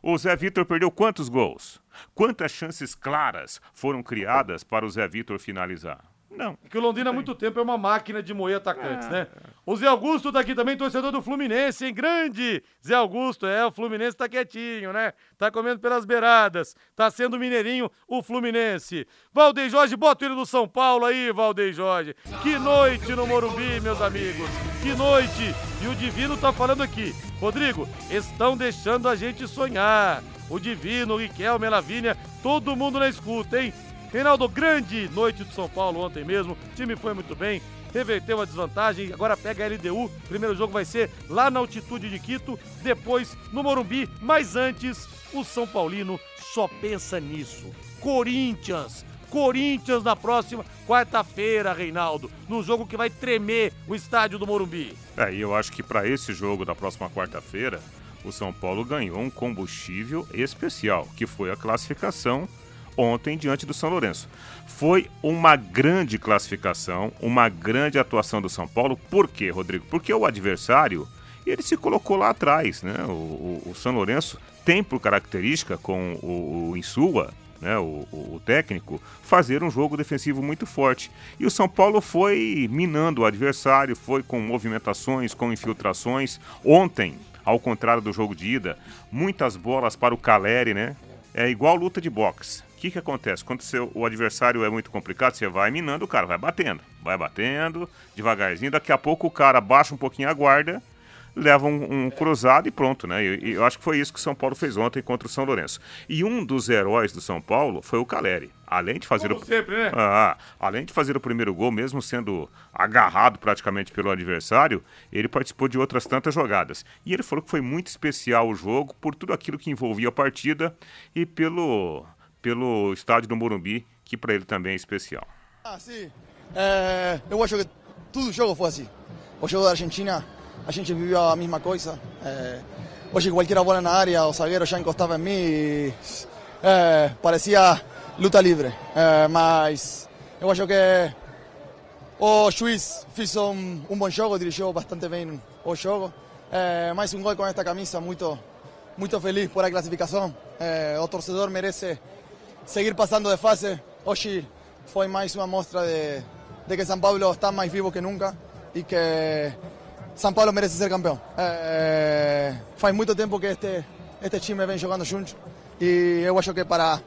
O Zé Vitor perdeu quantos gols? Quantas chances claras foram criadas para o Zé Vitor finalizar? Não.
Que o Londrina há muito tempo é uma máquina de moer atacantes, é. né? O Zé Augusto tá aqui também, torcedor do Fluminense, hein? Grande Zé Augusto, é, o Fluminense tá quietinho, né? Tá comendo pelas beiradas, tá sendo mineirinho o Fluminense. Valdeir Jorge, bota ele do São Paulo aí, Valdeir Jorge. Que noite no Morumbi, meus amigos. Que noite. E o Divino tá falando aqui. Rodrigo, estão deixando a gente sonhar. O Divino, o Riquelme, a Lavínia, todo mundo na escuta, hein? Reinaldo, grande noite de São Paulo ontem mesmo. O time foi muito bem, reverteu a desvantagem, agora pega a LDU. Primeiro jogo vai ser lá na altitude de Quito, depois no Morumbi, mas antes o São Paulino só pensa nisso. Corinthians, Corinthians na próxima quarta-feira, Reinaldo, num jogo que vai tremer o estádio do Morumbi.
É, e eu acho que para esse jogo da próxima quarta-feira, o São Paulo ganhou um combustível especial, que foi a classificação ontem diante do São Lourenço. Foi uma grande classificação, uma grande atuação do São Paulo. Por quê, Rodrigo? Porque o adversário ele se colocou lá atrás. Né? O, o, o São Lourenço tem por característica, com o, o Insua, né, o, o, técnico, fazer um jogo defensivo muito forte. E o São Paulo foi minando o adversário, foi com movimentações, com infiltrações. Ontem, ao contrário do jogo de ida, muitas bolas para o Caleri, né? É igual luta de boxe que, que acontece? Quando seu, o adversário é muito complicado, você vai minando o cara, vai batendo, vai batendo, devagarzinho. Daqui a pouco o cara baixa um pouquinho a guarda leva um, um cruzado e pronto, né? E, e eu acho que foi isso que o São Paulo fez ontem contra o São Lourenço. E um dos heróis do São Paulo foi o Caleri. Além de fazer
Como
o
sempre, né?
Ah, além de fazer o primeiro gol, mesmo sendo agarrado praticamente pelo adversário, ele participou de outras tantas jogadas. E ele falou que foi muito especial o jogo por tudo aquilo que envolvia a partida e pelo pelo estádio do Morumbi, que para ele também é especial.
Ah, sim. É, eu acho que todo jogo foi assim. O jogo da Argentina, a gente viveu a mesma coisa. É, hoje, qualquer bola na área, o zagueiro já encostava em mim e é, parecia luta livre. É, mas eu acho que o juiz fez um, um bom jogo, dirigiu bastante bem o jogo. É, mais um gol com esta camisa, muito, muito feliz por a classificação. É, o torcedor merece seguir passando de fase. Hoje foi mais uma mostra de, de que São Paulo está mais vivo que nunca e que São Paulo merece ser campeão. É, faz muito tempo que este, este time vem jogando juntos e eu acho que para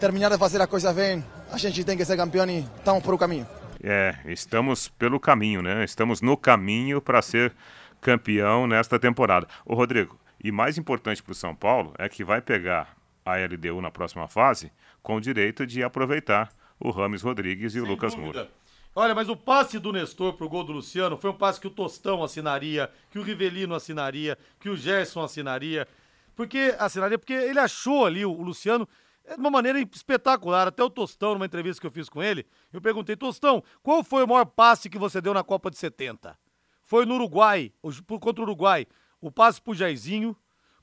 terminar de fazer as coisas bem, a gente tem que ser campeão e estamos por o caminho.
É, estamos pelo caminho, né? Estamos no caminho para ser campeão nesta temporada. Ô Rodrigo, e mais importante para o São Paulo é que vai pegar a LDU na próxima fase com o direito de aproveitar o Rames Rodrigues e o Lucas Moura.
Olha, mas o passe do Nestor pro gol do Luciano foi um passe que o Tostão assinaria, que o Rivelino assinaria, que o Gerson assinaria. Porque assinaria, porque ele achou ali o, o Luciano é de uma maneira espetacular. Até o Tostão, numa entrevista que eu fiz com ele, eu perguntei, Tostão, qual foi o maior passe que você deu na Copa de 70? Foi no Uruguai, contra o Uruguai, o passe pro Jairzinho.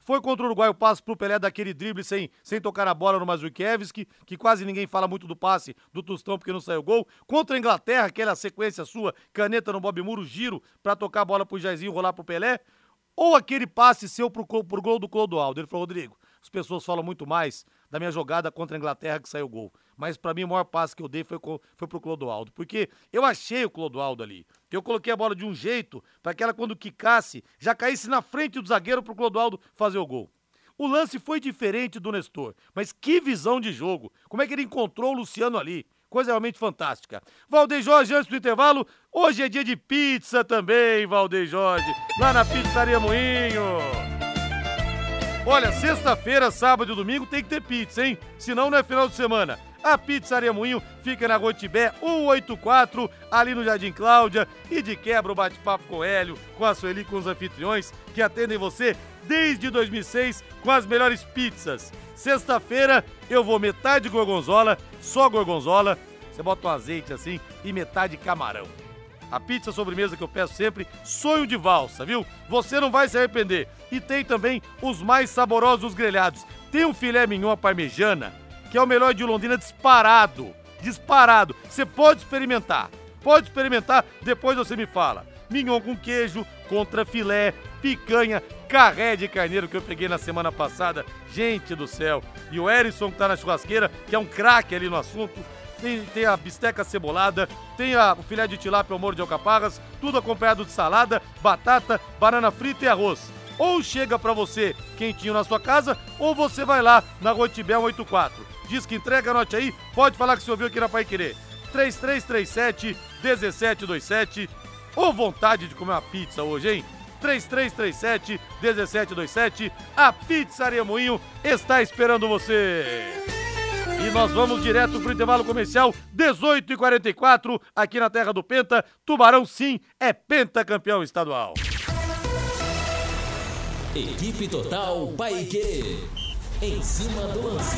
Foi contra o Uruguai o passe pro Pelé daquele drible sem, sem tocar na bola no Mazurkiewicz, que quase ninguém fala muito do passe do Tostão porque não saiu gol. Contra a Inglaterra, aquela sequência sua, caneta no Bob Muro, giro pra tocar a bola pro Jairzinho rolar pro Pelé. Ou aquele passe seu pro, pro gol do Clodoaldo. Ele falou, Rodrigo, as pessoas falam muito mais da minha jogada contra a Inglaterra que saiu gol. Mas pra mim o maior passe que eu dei foi, foi pro Clodoaldo. Porque eu achei o Clodoaldo ali. Eu coloquei a bola de um jeito para que ela, quando quicasse, já caísse na frente do zagueiro pro Clodoaldo fazer o gol. O lance foi diferente do Nestor, mas que visão de jogo! Como é que ele encontrou o Luciano ali? Coisa realmente fantástica. Valdeir Jorge, antes do intervalo, hoje é dia de pizza também, Valdeir Jorge, lá na Pizzaria Moinho. Olha, sexta-feira, sábado e domingo tem que ter pizza, hein? Senão não é final de semana. A Pizzaria Moinho fica na Rua Tibé 184, ali no Jardim Cláudia. E de quebra o bate-papo com o Hélio, com a Sueli com os anfitriões que atendem você desde 2006 com as melhores pizzas. Sexta-feira eu vou metade gorgonzola, só gorgonzola. Você bota um azeite assim e metade camarão. A pizza sobremesa que eu peço sempre, sonho de valsa, viu? Você não vai se arrepender. E tem também os mais saborosos grelhados. Tem um filé mignon parmejana, que é o melhor de Londrina disparado. Disparado. Você pode experimentar. Pode experimentar, depois você me fala. Mignon com queijo, contra filé, picanha, carré de carneiro que eu peguei na semana passada. Gente do céu. E o Erison que tá na churrasqueira, que é um craque ali no assunto. Tem, tem a bisteca cebolada, tem a, o filé de tilápia ao molho de alcaparras, tudo acompanhado de salada, batata, banana frita e arroz. Ou chega pra você quentinho na sua casa, ou você vai lá na Rua Tibé 184. Diz que entrega, anote aí, pode falar que você ouviu aqui na Pai Querer. 3337 1727. Ou vontade de comer uma pizza hoje, hein? 3337 1727. A Pizzaria Moinho está esperando você. E nós vamos direto pro intervalo comercial, 18 e 44 aqui na terra do Penta. Tubarão sim é pentacampeão estadual.
Equipe Total Paique. Em cima do lance.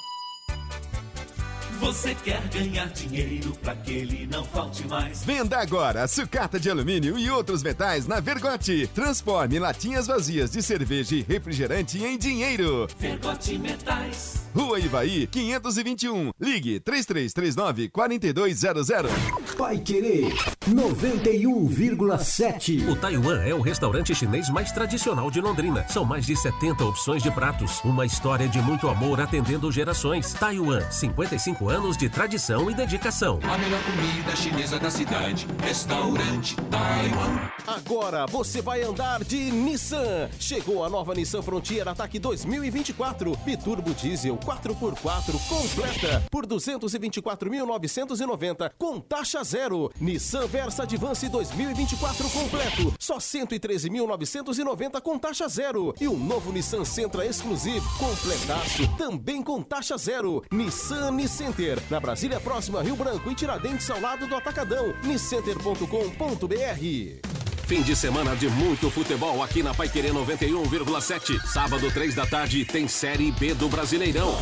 Você quer ganhar dinheiro para que ele não falte mais.
Venda agora sucata de alumínio e outros metais na Vergote. Transforme latinhas vazias de cerveja e refrigerante em dinheiro.
Vergote Metais.
Rua Ivaí, 521. Ligue 3339 4200.
Pai Querer 91,7.
O Taiwan é o restaurante chinês mais tradicional de Londrina. São mais de 70 opções de pratos. Uma história de muito amor atendendo gerações. Taiwan, 55 anos de tradição e dedicação.
A melhor comida chinesa da cidade. Restaurante Taiwan.
Agora você vai andar de Nissan. Chegou a nova Nissan Frontier Ataque 2024. Biturbo Diesel 4x4 completa por 224.990 com taxa zero. Nissan Versa Advance 2024 completo, só 113.990 com taxa zero. E o novo Nissan Sentra Exclusive completaço, também com taxa zero. Nissan Nicenter, na Brasília próxima Rio Branco e Tiradentes ao lado do Atacadão. Nicenter.com.br
Fim de semana de muito futebol aqui na Paiquerê 91,7. Sábado, 3 da tarde, tem Série B do Brasileirão.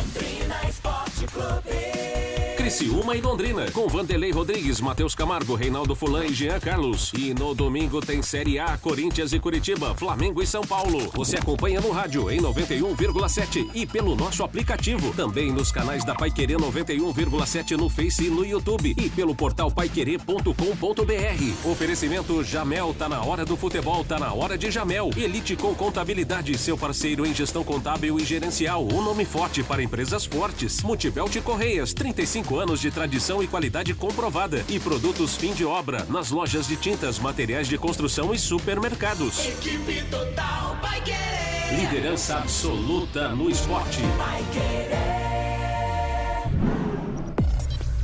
Criciúma e Londrina, com Vanderlei Rodrigues, Matheus Camargo, Reinaldo Fulan e Jean Carlos. E no domingo tem Série A, Corinthians e Curitiba, Flamengo e São Paulo. Você acompanha no rádio em 91,7 e pelo nosso aplicativo. Também nos canais da Paiquerê 91,7 no Face e no YouTube. E pelo portal paiquerê.com.br. Oferecimento Jamel, tá na hora do futebol, tá na hora de Jamel. Elite com contabilidade, seu parceiro em gestão contábil e gerencial. Um nome forte para empresas fortes. Multibelt Correias, 35 anos de tradição e qualidade comprovada. E produtos fim de obra nas lojas de tintas, materiais de construção e supermercados.
Equipe total vai querer.
Liderança absoluta no esporte.
Vai querer.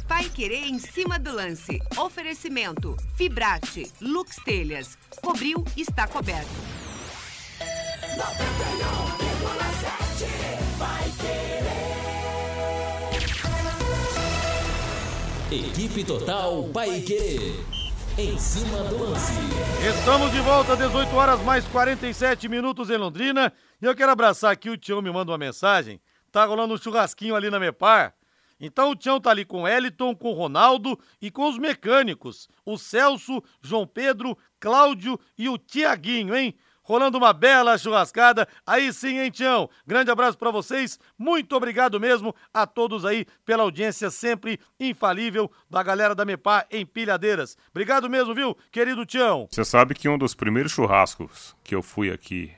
Pai Querer em cima do lance. Oferecimento: Fibrate, Lux Telhas. Cobriu, está coberto.
91,7
Equipe Total Paique. Em cima do lance.
Estamos de volta, 18 horas mais 47 minutos em Londrina. E eu quero abraçar aqui o Tião me manda uma mensagem. Tá rolando um churrasquinho ali na Mepar. Então o Tião tá ali com o Eliton, com o Ronaldo e com os mecânicos. O Celso, João Pedro, Cláudio e o Tiaguinho, hein? Rolando uma bela churrascada. Aí sim, hein, Tião? Grande abraço para vocês. Muito obrigado mesmo a todos aí pela audiência sempre infalível da galera da Mepar em Pilhadeiras. Obrigado mesmo, viu, querido Tião?
Você sabe que um dos primeiros churrascos que eu fui aqui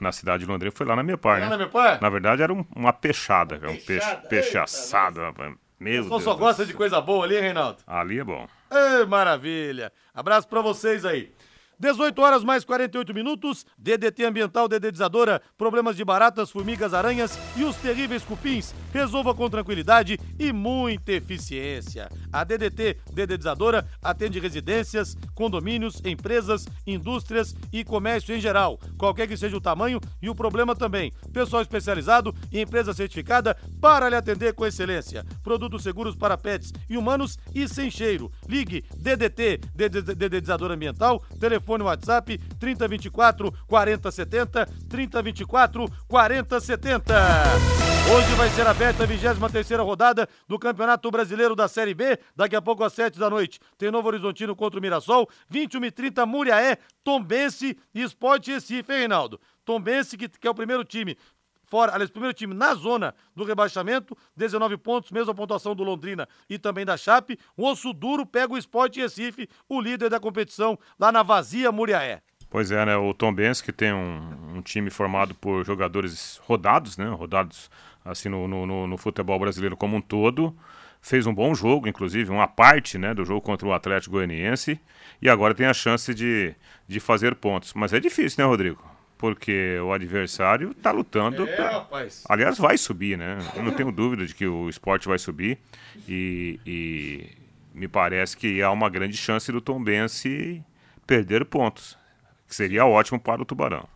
na cidade de Londrina foi lá na Mepar,
Lá
né?
na Mepar?
Na verdade era um- uma peixada, cara, um peixe, peixe
eita,
assado. rapaz. Meu
Só
Deus.
só gosta de coisa boa ali, hein, Reinaldo?
Ali é bom.
Ê, maravilha! Abraço pra vocês aí. 18 horas mais 48 minutos. DDT Ambiental Dedetizadora. Problemas de baratas, formigas, aranhas e os terríveis cupins. Resolva com tranquilidade e muita eficiência. A DDT Dedetizadora atende residências, condomínios, empresas, indústrias e comércio em geral. Qualquer que seja o tamanho e o problema também. Pessoal especializado e empresa certificada para lhe atender com excelência. Produtos seguros para pets e humanos e sem cheiro. Ligue DDT DD- Dedetizador Ambiental. Telefone WhatsApp 3024 4070 3024 4070. Hoje vai ser aberta a 23ª rodada do Campeonato Brasileiro da Série B, daqui a pouco às 7 da noite. Tem Novo Horizontino contra o Mirassol, 21 e 30 Muriaé, Tombense e Sport Recife, hein, Reinaldo? Tombense, que, que é o primeiro time fora, aliás, primeiro time na zona do rebaixamento, 19 pontos, mesma pontuação do Londrina e também da Chape. O Osso Duro pega o Sport Recife, o líder da competição, lá na Vazia Muriaé.
Pois é, né? O Tom Benz, que tem um, um time formado por jogadores rodados, né? Rodados assim no, no- no futebol brasileiro como um todo. Fez um bom jogo, inclusive, uma parte né, do jogo contra o Atlético Goianiense. E agora tem a chance de, de fazer pontos. Mas é difícil, né, Rodrigo? Porque o adversário está lutando.
É,
pra-
rapaz.
Aliás, vai subir, né? Eu não tenho dúvida de que o esporte vai subir. E, e me parece que há uma grande chance do Tom Bense perder pontos. Que seria ótimo para o Tubarão.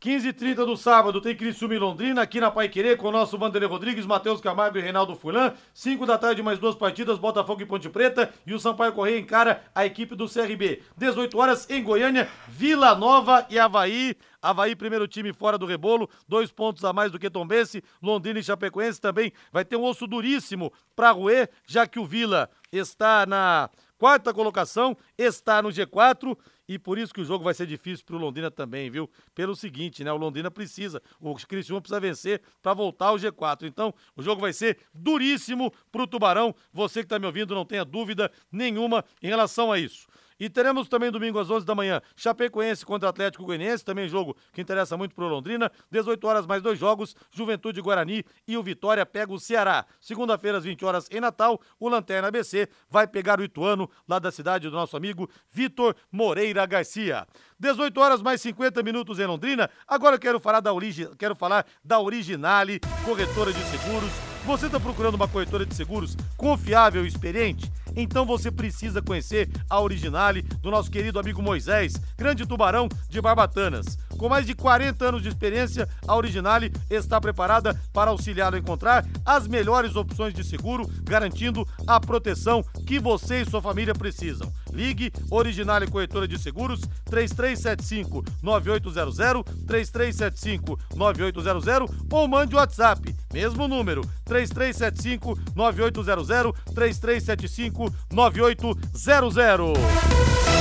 15h30 do sábado tem Criciúma e Londrina aqui na Pai com o nosso Vanderlei Rodrigues, Matheus Camargo e Reinaldo Fulan. 5 da tarde mais duas partidas, Botafogo e Ponte Preta e o Sampaio Correia encara a equipe do CRB. 18 horas em Goiânia, Vila Nova e Havaí. Havaí, primeiro time fora do rebolo, dois pontos a mais do que Tombense. Londrina e Chapecoense também vai ter um osso duríssimo para roer, já que o Vila está na quarta colocação, está no G4 e por isso que o jogo vai ser difícil para o Londrina também, viu? Pelo seguinte, né? O Londrina precisa, o Criciúma precisa vencer para voltar ao G4. Então, o jogo vai ser duríssimo para o Tubarão. Você que está me ouvindo, não tenha dúvida nenhuma em relação a isso. E teremos também domingo às 11 da manhã, Chapecoense contra Atlético Goianiense, também jogo que interessa muito pro Londrina. 18 horas mais dois jogos, Juventude Guarani e o Vitória pega o Ceará. Segunda-feira às 20 horas em Natal, o Lanterna ABC vai pegar o Ituano lá da cidade do nosso amigo Vitor Moreira Garcia. 18 horas mais 50 minutos em Londrina. Agora eu quero falar da origem, quero falar da Originale, corretora de seguros. Você está procurando uma corretora de seguros confiável e experiente? Então você precisa conhecer a Originale do nosso querido amigo Moisés, grande tubarão de Barbatanas. Com mais de 40 anos de experiência, a Originale está preparada para auxiliá-lo a encontrar as melhores opções de seguro, garantindo a proteção que você e sua família precisam. Ligue Originale Corretora de Seguros 3375 9800 3375 9800 ou mande o WhatsApp, mesmo número 3375 9800 3375 9800.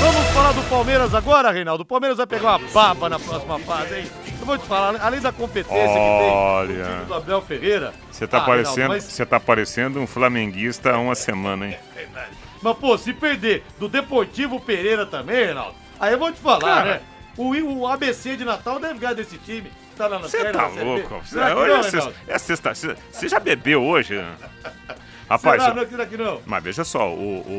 Vamos falar do Palmeiras agora, Reinaldo. O Palmeiras vai pegar uma baba na próxima fase, hein? Eu vou te falar, além da competência que tem
Olha.
o time do Abel Ferreira.
Você tá,
Ah,
parecendo,
mas-
você tá parecendo um flamenguista há uma semana, hein?
Mas, pô, se perder do Deportivo Pereira também, Reinaldo, aí eu vou te falar,
Cara.
né? O, o ABC de Natal deve ganhar desse time. Tá lá na
Você tá louco?
Que
Hoje
não,
é sexta- é sexta. Você já bebeu hoje? Rapaz,
Será, não, será que não?
mas veja só, o, o,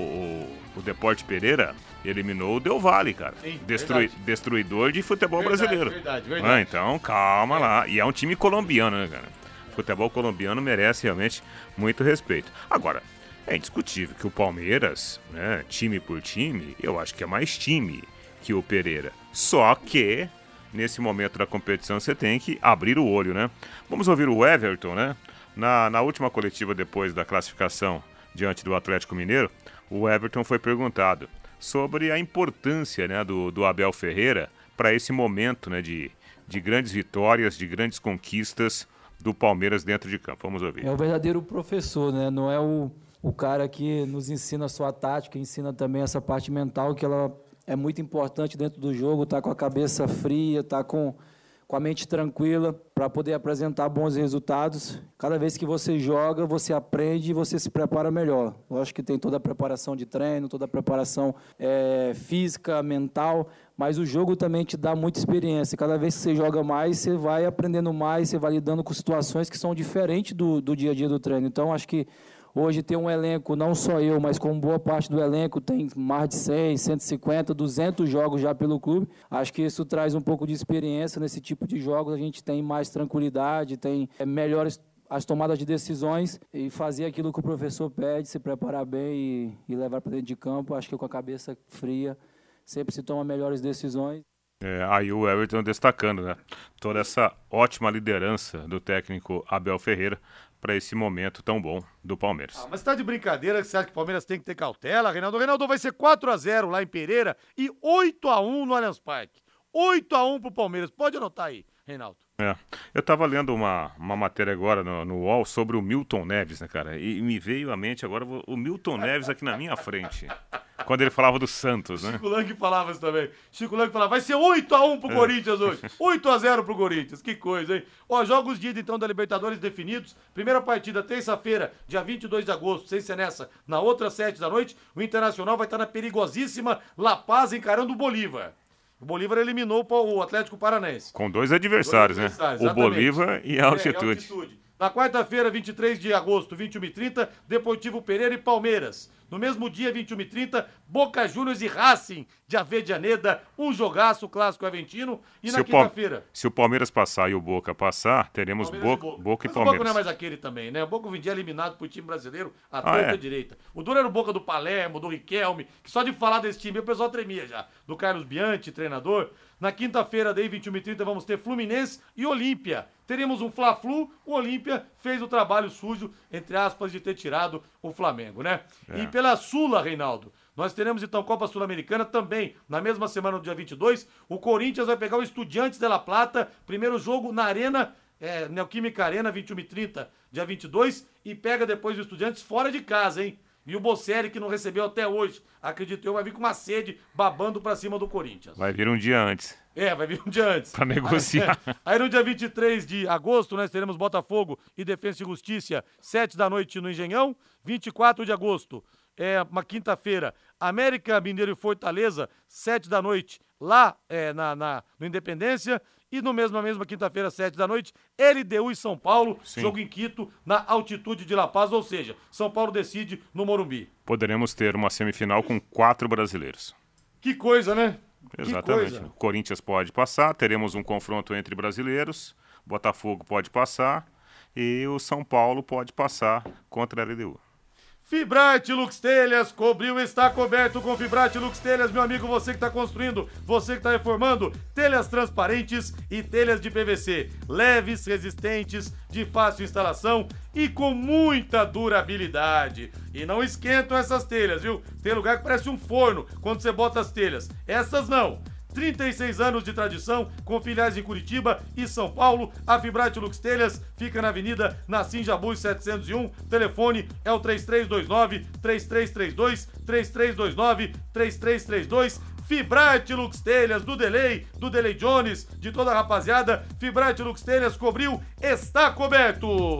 o, o Deporte Pereira eliminou o Del Valle, cara.
Sim,
Destrui- destruidor de futebol
Verdade,
brasileiro.
verdade, verdade.
Ah, então, calma lá. E é um time colombiano, né, cara? O futebol colombiano merece realmente muito respeito. Agora, é indiscutível que o Palmeiras, né, time por time, eu acho que é mais time que o Pereira. Só que, nesse momento da competição, você tem que abrir o olho, né? Vamos ouvir o Everton, né? Na, na última coletiva depois da classificação diante do Atlético Mineiro, o Everton foi perguntado sobre a importância né, do, do Abel Ferreira para esse momento né, de, de grandes vitórias, de grandes conquistas do Palmeiras dentro de campo. Vamos ouvir.
É o verdadeiro professor, né? Não é o, o cara que nos ensina a tática, ensina também essa parte mental que ela é muito importante dentro do jogo, tá com a cabeça fria, tá com, com a mente tranquila para poder apresentar bons resultados. Cada vez que você joga, você aprende e você se prepara melhor. Lógico que tem toda a preparação de treino, toda a preparação eh, física, mental, mas o jogo também te dá muita experiência. Cada vez que você joga mais, você vai aprendendo mais, você vai lidando com situações que são diferentes do, do dia a dia do treino. Então, acho que hoje ter um elenco, não só eu, mas com boa parte do elenco, tem mais de 100, 150, 200 jogos já pelo clube. Acho que isso traz um pouco de experiência nesse tipo de jogos. A gente tem mais tranquilidade, tem é, melhores as tomadas de decisões e fazer aquilo que o professor pede, se preparar bem e, e levar para dentro de campo. Acho que com a cabeça fria sempre se toma melhores decisões.
É, aí o Everton destacando, né? Toda essa ótima liderança do técnico Abel Ferreira para esse momento tão bom do Palmeiras.
Ah, mas tá de brincadeira você acha que o Palmeiras tem que ter cautela, Reinaldo? O Reinaldo vai ser 4x0 lá em Pereira e 8x1 no Allianz Parque. 8x1 pro Palmeiras. Pode anotar aí, Reinaldo.
É. Eu tava lendo uma, uma matéria agora no, no UOL sobre o Milton Neves, né, cara? E me veio à mente agora o o Milton Neves aqui na minha frente. Quando ele falava do Santos, né?
Chico Lang falava isso também. Chico Lang falava, vai ser 8x1 pro
É.
Corinthians hoje. 8x0 pro Corinthians. Que coisa, hein? Ó, jogos de ida então da Libertadores definidos. Primeira partida, terça-feira, dia 22 de agosto, sem ser nessa. Na outra, 7 da noite, o Internacional vai estar na perigosíssima La Paz encarando o Bolívar. O Bolívar eliminou o Atlético Paranaense.
Com dois adversários,
Dois
né?
adversários,
O
exatamente.
Bolívar e
É,
a altitude.
Na quarta-feira, 23 de agosto, 21h30, Deportivo Pereira e Palmeiras. No mesmo dia, 21h30, Boca Juniors e Racing de Avedianeda, um jogaço clássico aventino. E
Se
na quinta-feira,
se o Palmeiras passar e o Boca passar, teremos
Palmeiras
Boca,
e Boca.
Boca e
Mas o Boca não é
Palmeiras.
mais aquele também, né? O Boca vendia eliminado pro time brasileiro à
Ah, é?
direita. O duro era o Boca do Palermo, do Riquelme, que só de falar desse time o pessoal tremia já. Do Carlos Bianchi, treinador. Na quinta-feira, daí, 21h30, vamos ter Fluminense e Olímpia. Teremos um Fla-Flu, o Olímpia fez o trabalho sujo, entre aspas, de ter tirado o Flamengo, né?
É.
E pela Sula, Reinaldo, nós teremos então Copa Sul-Americana também, na mesma semana, no dia 22. O Corinthians vai pegar o Estudiantes de La Plata, primeiro jogo na Arena, é, Neoquímica Arena, 21 e 30, dia 22, e pega depois o Estudiantes fora de casa, hein? E o Bocelli, que não recebeu até hoje, acredito eu, vai vir com uma sede babando pra cima do Corinthians.
Vai vir um dia antes.
É, vai vir um dia antes.
Pra negociar.
Aí no dia 23 de agosto nós teremos Botafogo e Defesa e Justiça, 7 da noite no Engenhão. 24 de agosto, é uma quinta-feira, América Mineiro e Fortaleza, 7 da noite, lá é, na, na- no Independência. E no mesmo, na mesma quinta-feira, 7 da noite, LDU e São Paulo,
Sim.
jogo em Quito, na altitude de La Paz, ou seja, São Paulo decide no Morumbi.
Poderemos ter uma semifinal com quatro brasileiros.
Que coisa, né?
Exatamente.
coisa.
O Corinthians pode passar, teremos um confronto entre brasileiros, Botafogo pode passar e o São Paulo pode passar contra a LDU.
Fibrate Lux Telhas, cobriu, está coberto com Fibrate Lux Telhas, meu amigo, você que está construindo, você que está reformando, telhas transparentes e telhas de PVC, leves, resistentes, de fácil instalação e com muita durabilidade. E não esquentam essas telhas, viu? Tem lugar que parece um forno quando você bota as telhas. Essas não. 36 anos de tradição, com filiais em Curitiba e São Paulo. A Fibrate Lux Telhas fica na Avenida Nassim Jabuz 701. Telefone é o 3329 3332 3329 3332. Fibrate Lux Telhas, do Delay, do Delay Jones, de toda a rapaziada. Fibrate Lux Telhas cobriu, está coberto.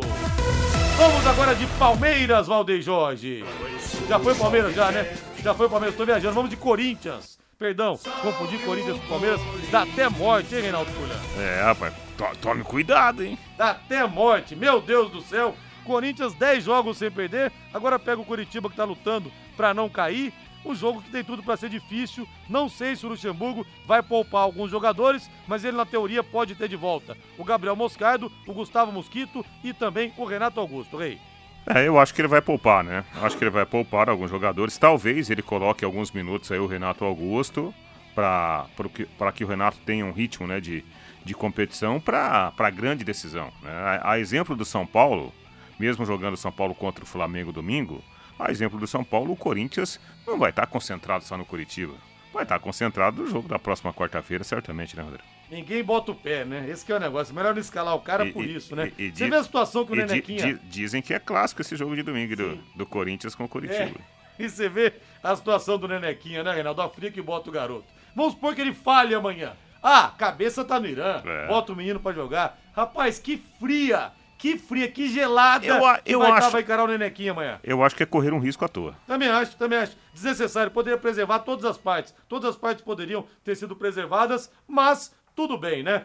Vamos agora de Palmeiras, Valdeir Jorge. Já foi Palmeiras, já, né? Já foi Palmeiras, tô viajando. Vamos de Corinthians. Perdão, confundi Corinthians com Palmeiras. Dá até morte, hein, Reinaldo Fulhão?
É, rapaz, to- tome cuidado, hein?
Dá até morte, meu Deus do céu. Corinthians 10 jogos sem perder, agora pega o Curitiba que tá lutando pra não cair. Um jogo que tem tudo pra ser difícil. Não sei se o Luxemburgo vai poupar alguns jogadores, mas ele na teoria pode ter de volta o Gabriel Moscardo, o Gustavo Mosquito e também o Renato Augusto, Rei.
É, eu acho que ele vai poupar, né? Acho que ele vai poupar alguns jogadores. Talvez ele coloque alguns minutos aí o Renato Augusto para que, que o Renato tenha um ritmo né, de, de competição para a grande decisão. né? A, a exemplo do São Paulo, mesmo jogando São Paulo contra o Flamengo domingo, a exemplo do São Paulo, o Corinthians não vai estar concentrado só no Curitiba. Vai estar concentrado no jogo da próxima quarta-feira, certamente, né, Rodrigo?
Ninguém bota o pé, né? Esse que é o negócio. Melhor não escalar o cara
E-
por
e-
isso, né?
e-
Você
di-
vê a situação que o Nenequinha...
di- dizem que é clássico esse jogo de domingo do, do Corinthians com o Curitiba.
É, e você vê a situação do Nenequinha, né, Reinaldo? A fria que bota o garoto. Vamos supor que ele falhe amanhã. Ah, cabeça tá no Irã.
É.
Bota o menino pra jogar. Rapaz, que fria! Que fria, que gelada!
Eu eu
vai, tá-
acho-
vai encarar o Nenequinha amanhã.
Eu acho que é correr um risco à toa.
Também acho, também acho. Desnecessário. Poderia preservar todas as partes. Todas as partes poderiam ter sido preservadas, mas tudo bem, né?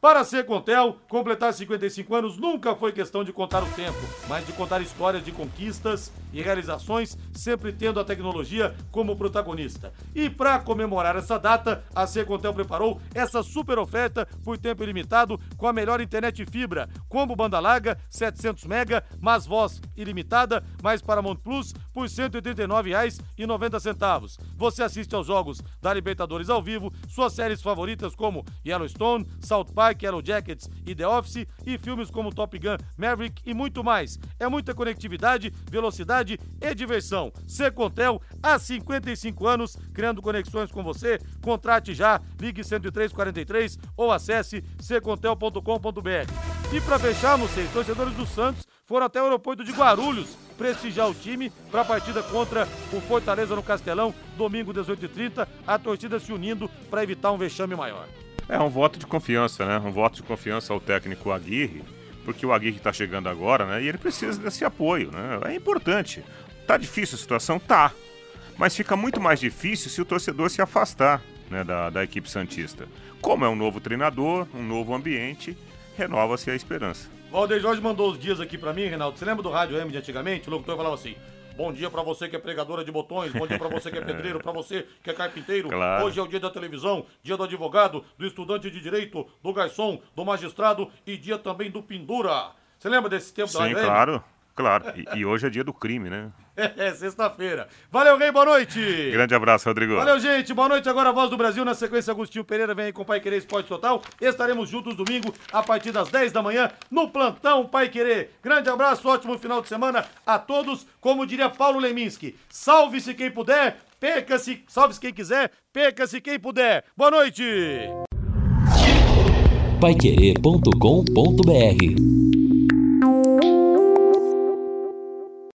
Para ser Contel, completar 55 anos nunca foi questão de contar o tempo, mas de contar histórias de conquistas e realizações, sempre tendo a tecnologia como protagonista. E para comemorar essa data, a Secontel preparou essa super oferta por tempo ilimitado com a melhor internet fibra, combo banda larga 700 mega, mais voz ilimitada, mais Paramount Plus por R$ 189,90. Você assiste aos jogos da Libertadores ao vivo, suas séries favoritas como Yellowstone, South Park, Yellow Jackets e The Office e filmes como Top Gun, Maverick e muito mais. É muita conectividade, velocidade e diversão. Secontel há 55 anos, criando conexões com você. Contrate já, ligue 10343 ou acesse secontel.com.br. E para fecharmos, seis torcedores do Santos foram até o aeroporto de Guarulhos prestigiar o time para a partida contra o Fortaleza no Castelão, domingo 18h30, a torcida se unindo para evitar um vexame maior.
É um voto de confiança, né? Um voto de confiança ao técnico Aguirre, porque o Aguirre está chegando agora, né? E ele precisa desse apoio, né? É importante. Tá difícil a situação? Tá. Mas fica muito mais difícil se o torcedor se afastar né, da, da equipe Santista. Como é um novo treinador, um novo ambiente, renova-se a esperança.
Valdeir Jorge mandou os dias aqui pra mim, Reinaldo. Você lembra do Rádio M de antigamente? O locutor falava assim: Bom dia pra você que é pregadora de botões, bom dia pra você que é pedreiro, pra você que é carpinteiro.
Claro.
Hoje é o dia da televisão, dia do advogado, do estudante de direito, do garçom, do magistrado e dia também do pendura. Você lembra desse tempo da
Sim,
Rádio AM?
Claro. E, e hoje é dia do crime, né?
É, sexta-feira. Valeu, Rei, boa noite.
Grande abraço, Rodrigo.
Valeu, gente. Boa noite. Agora a Voz do Brasil. Na sequência, Agostinho Pereira vem aí com o Pai Querer Esporte Total. Estaremos juntos domingo a partir das 10 da manhã no Plantão Pai Querer. Grande abraço, ótimo final de semana a todos. Como diria Paulo Leminski, salve-se quem puder, perca-se, salve-se quem quiser, perca-se quem puder. Boa noite.
Paiquerê.com.br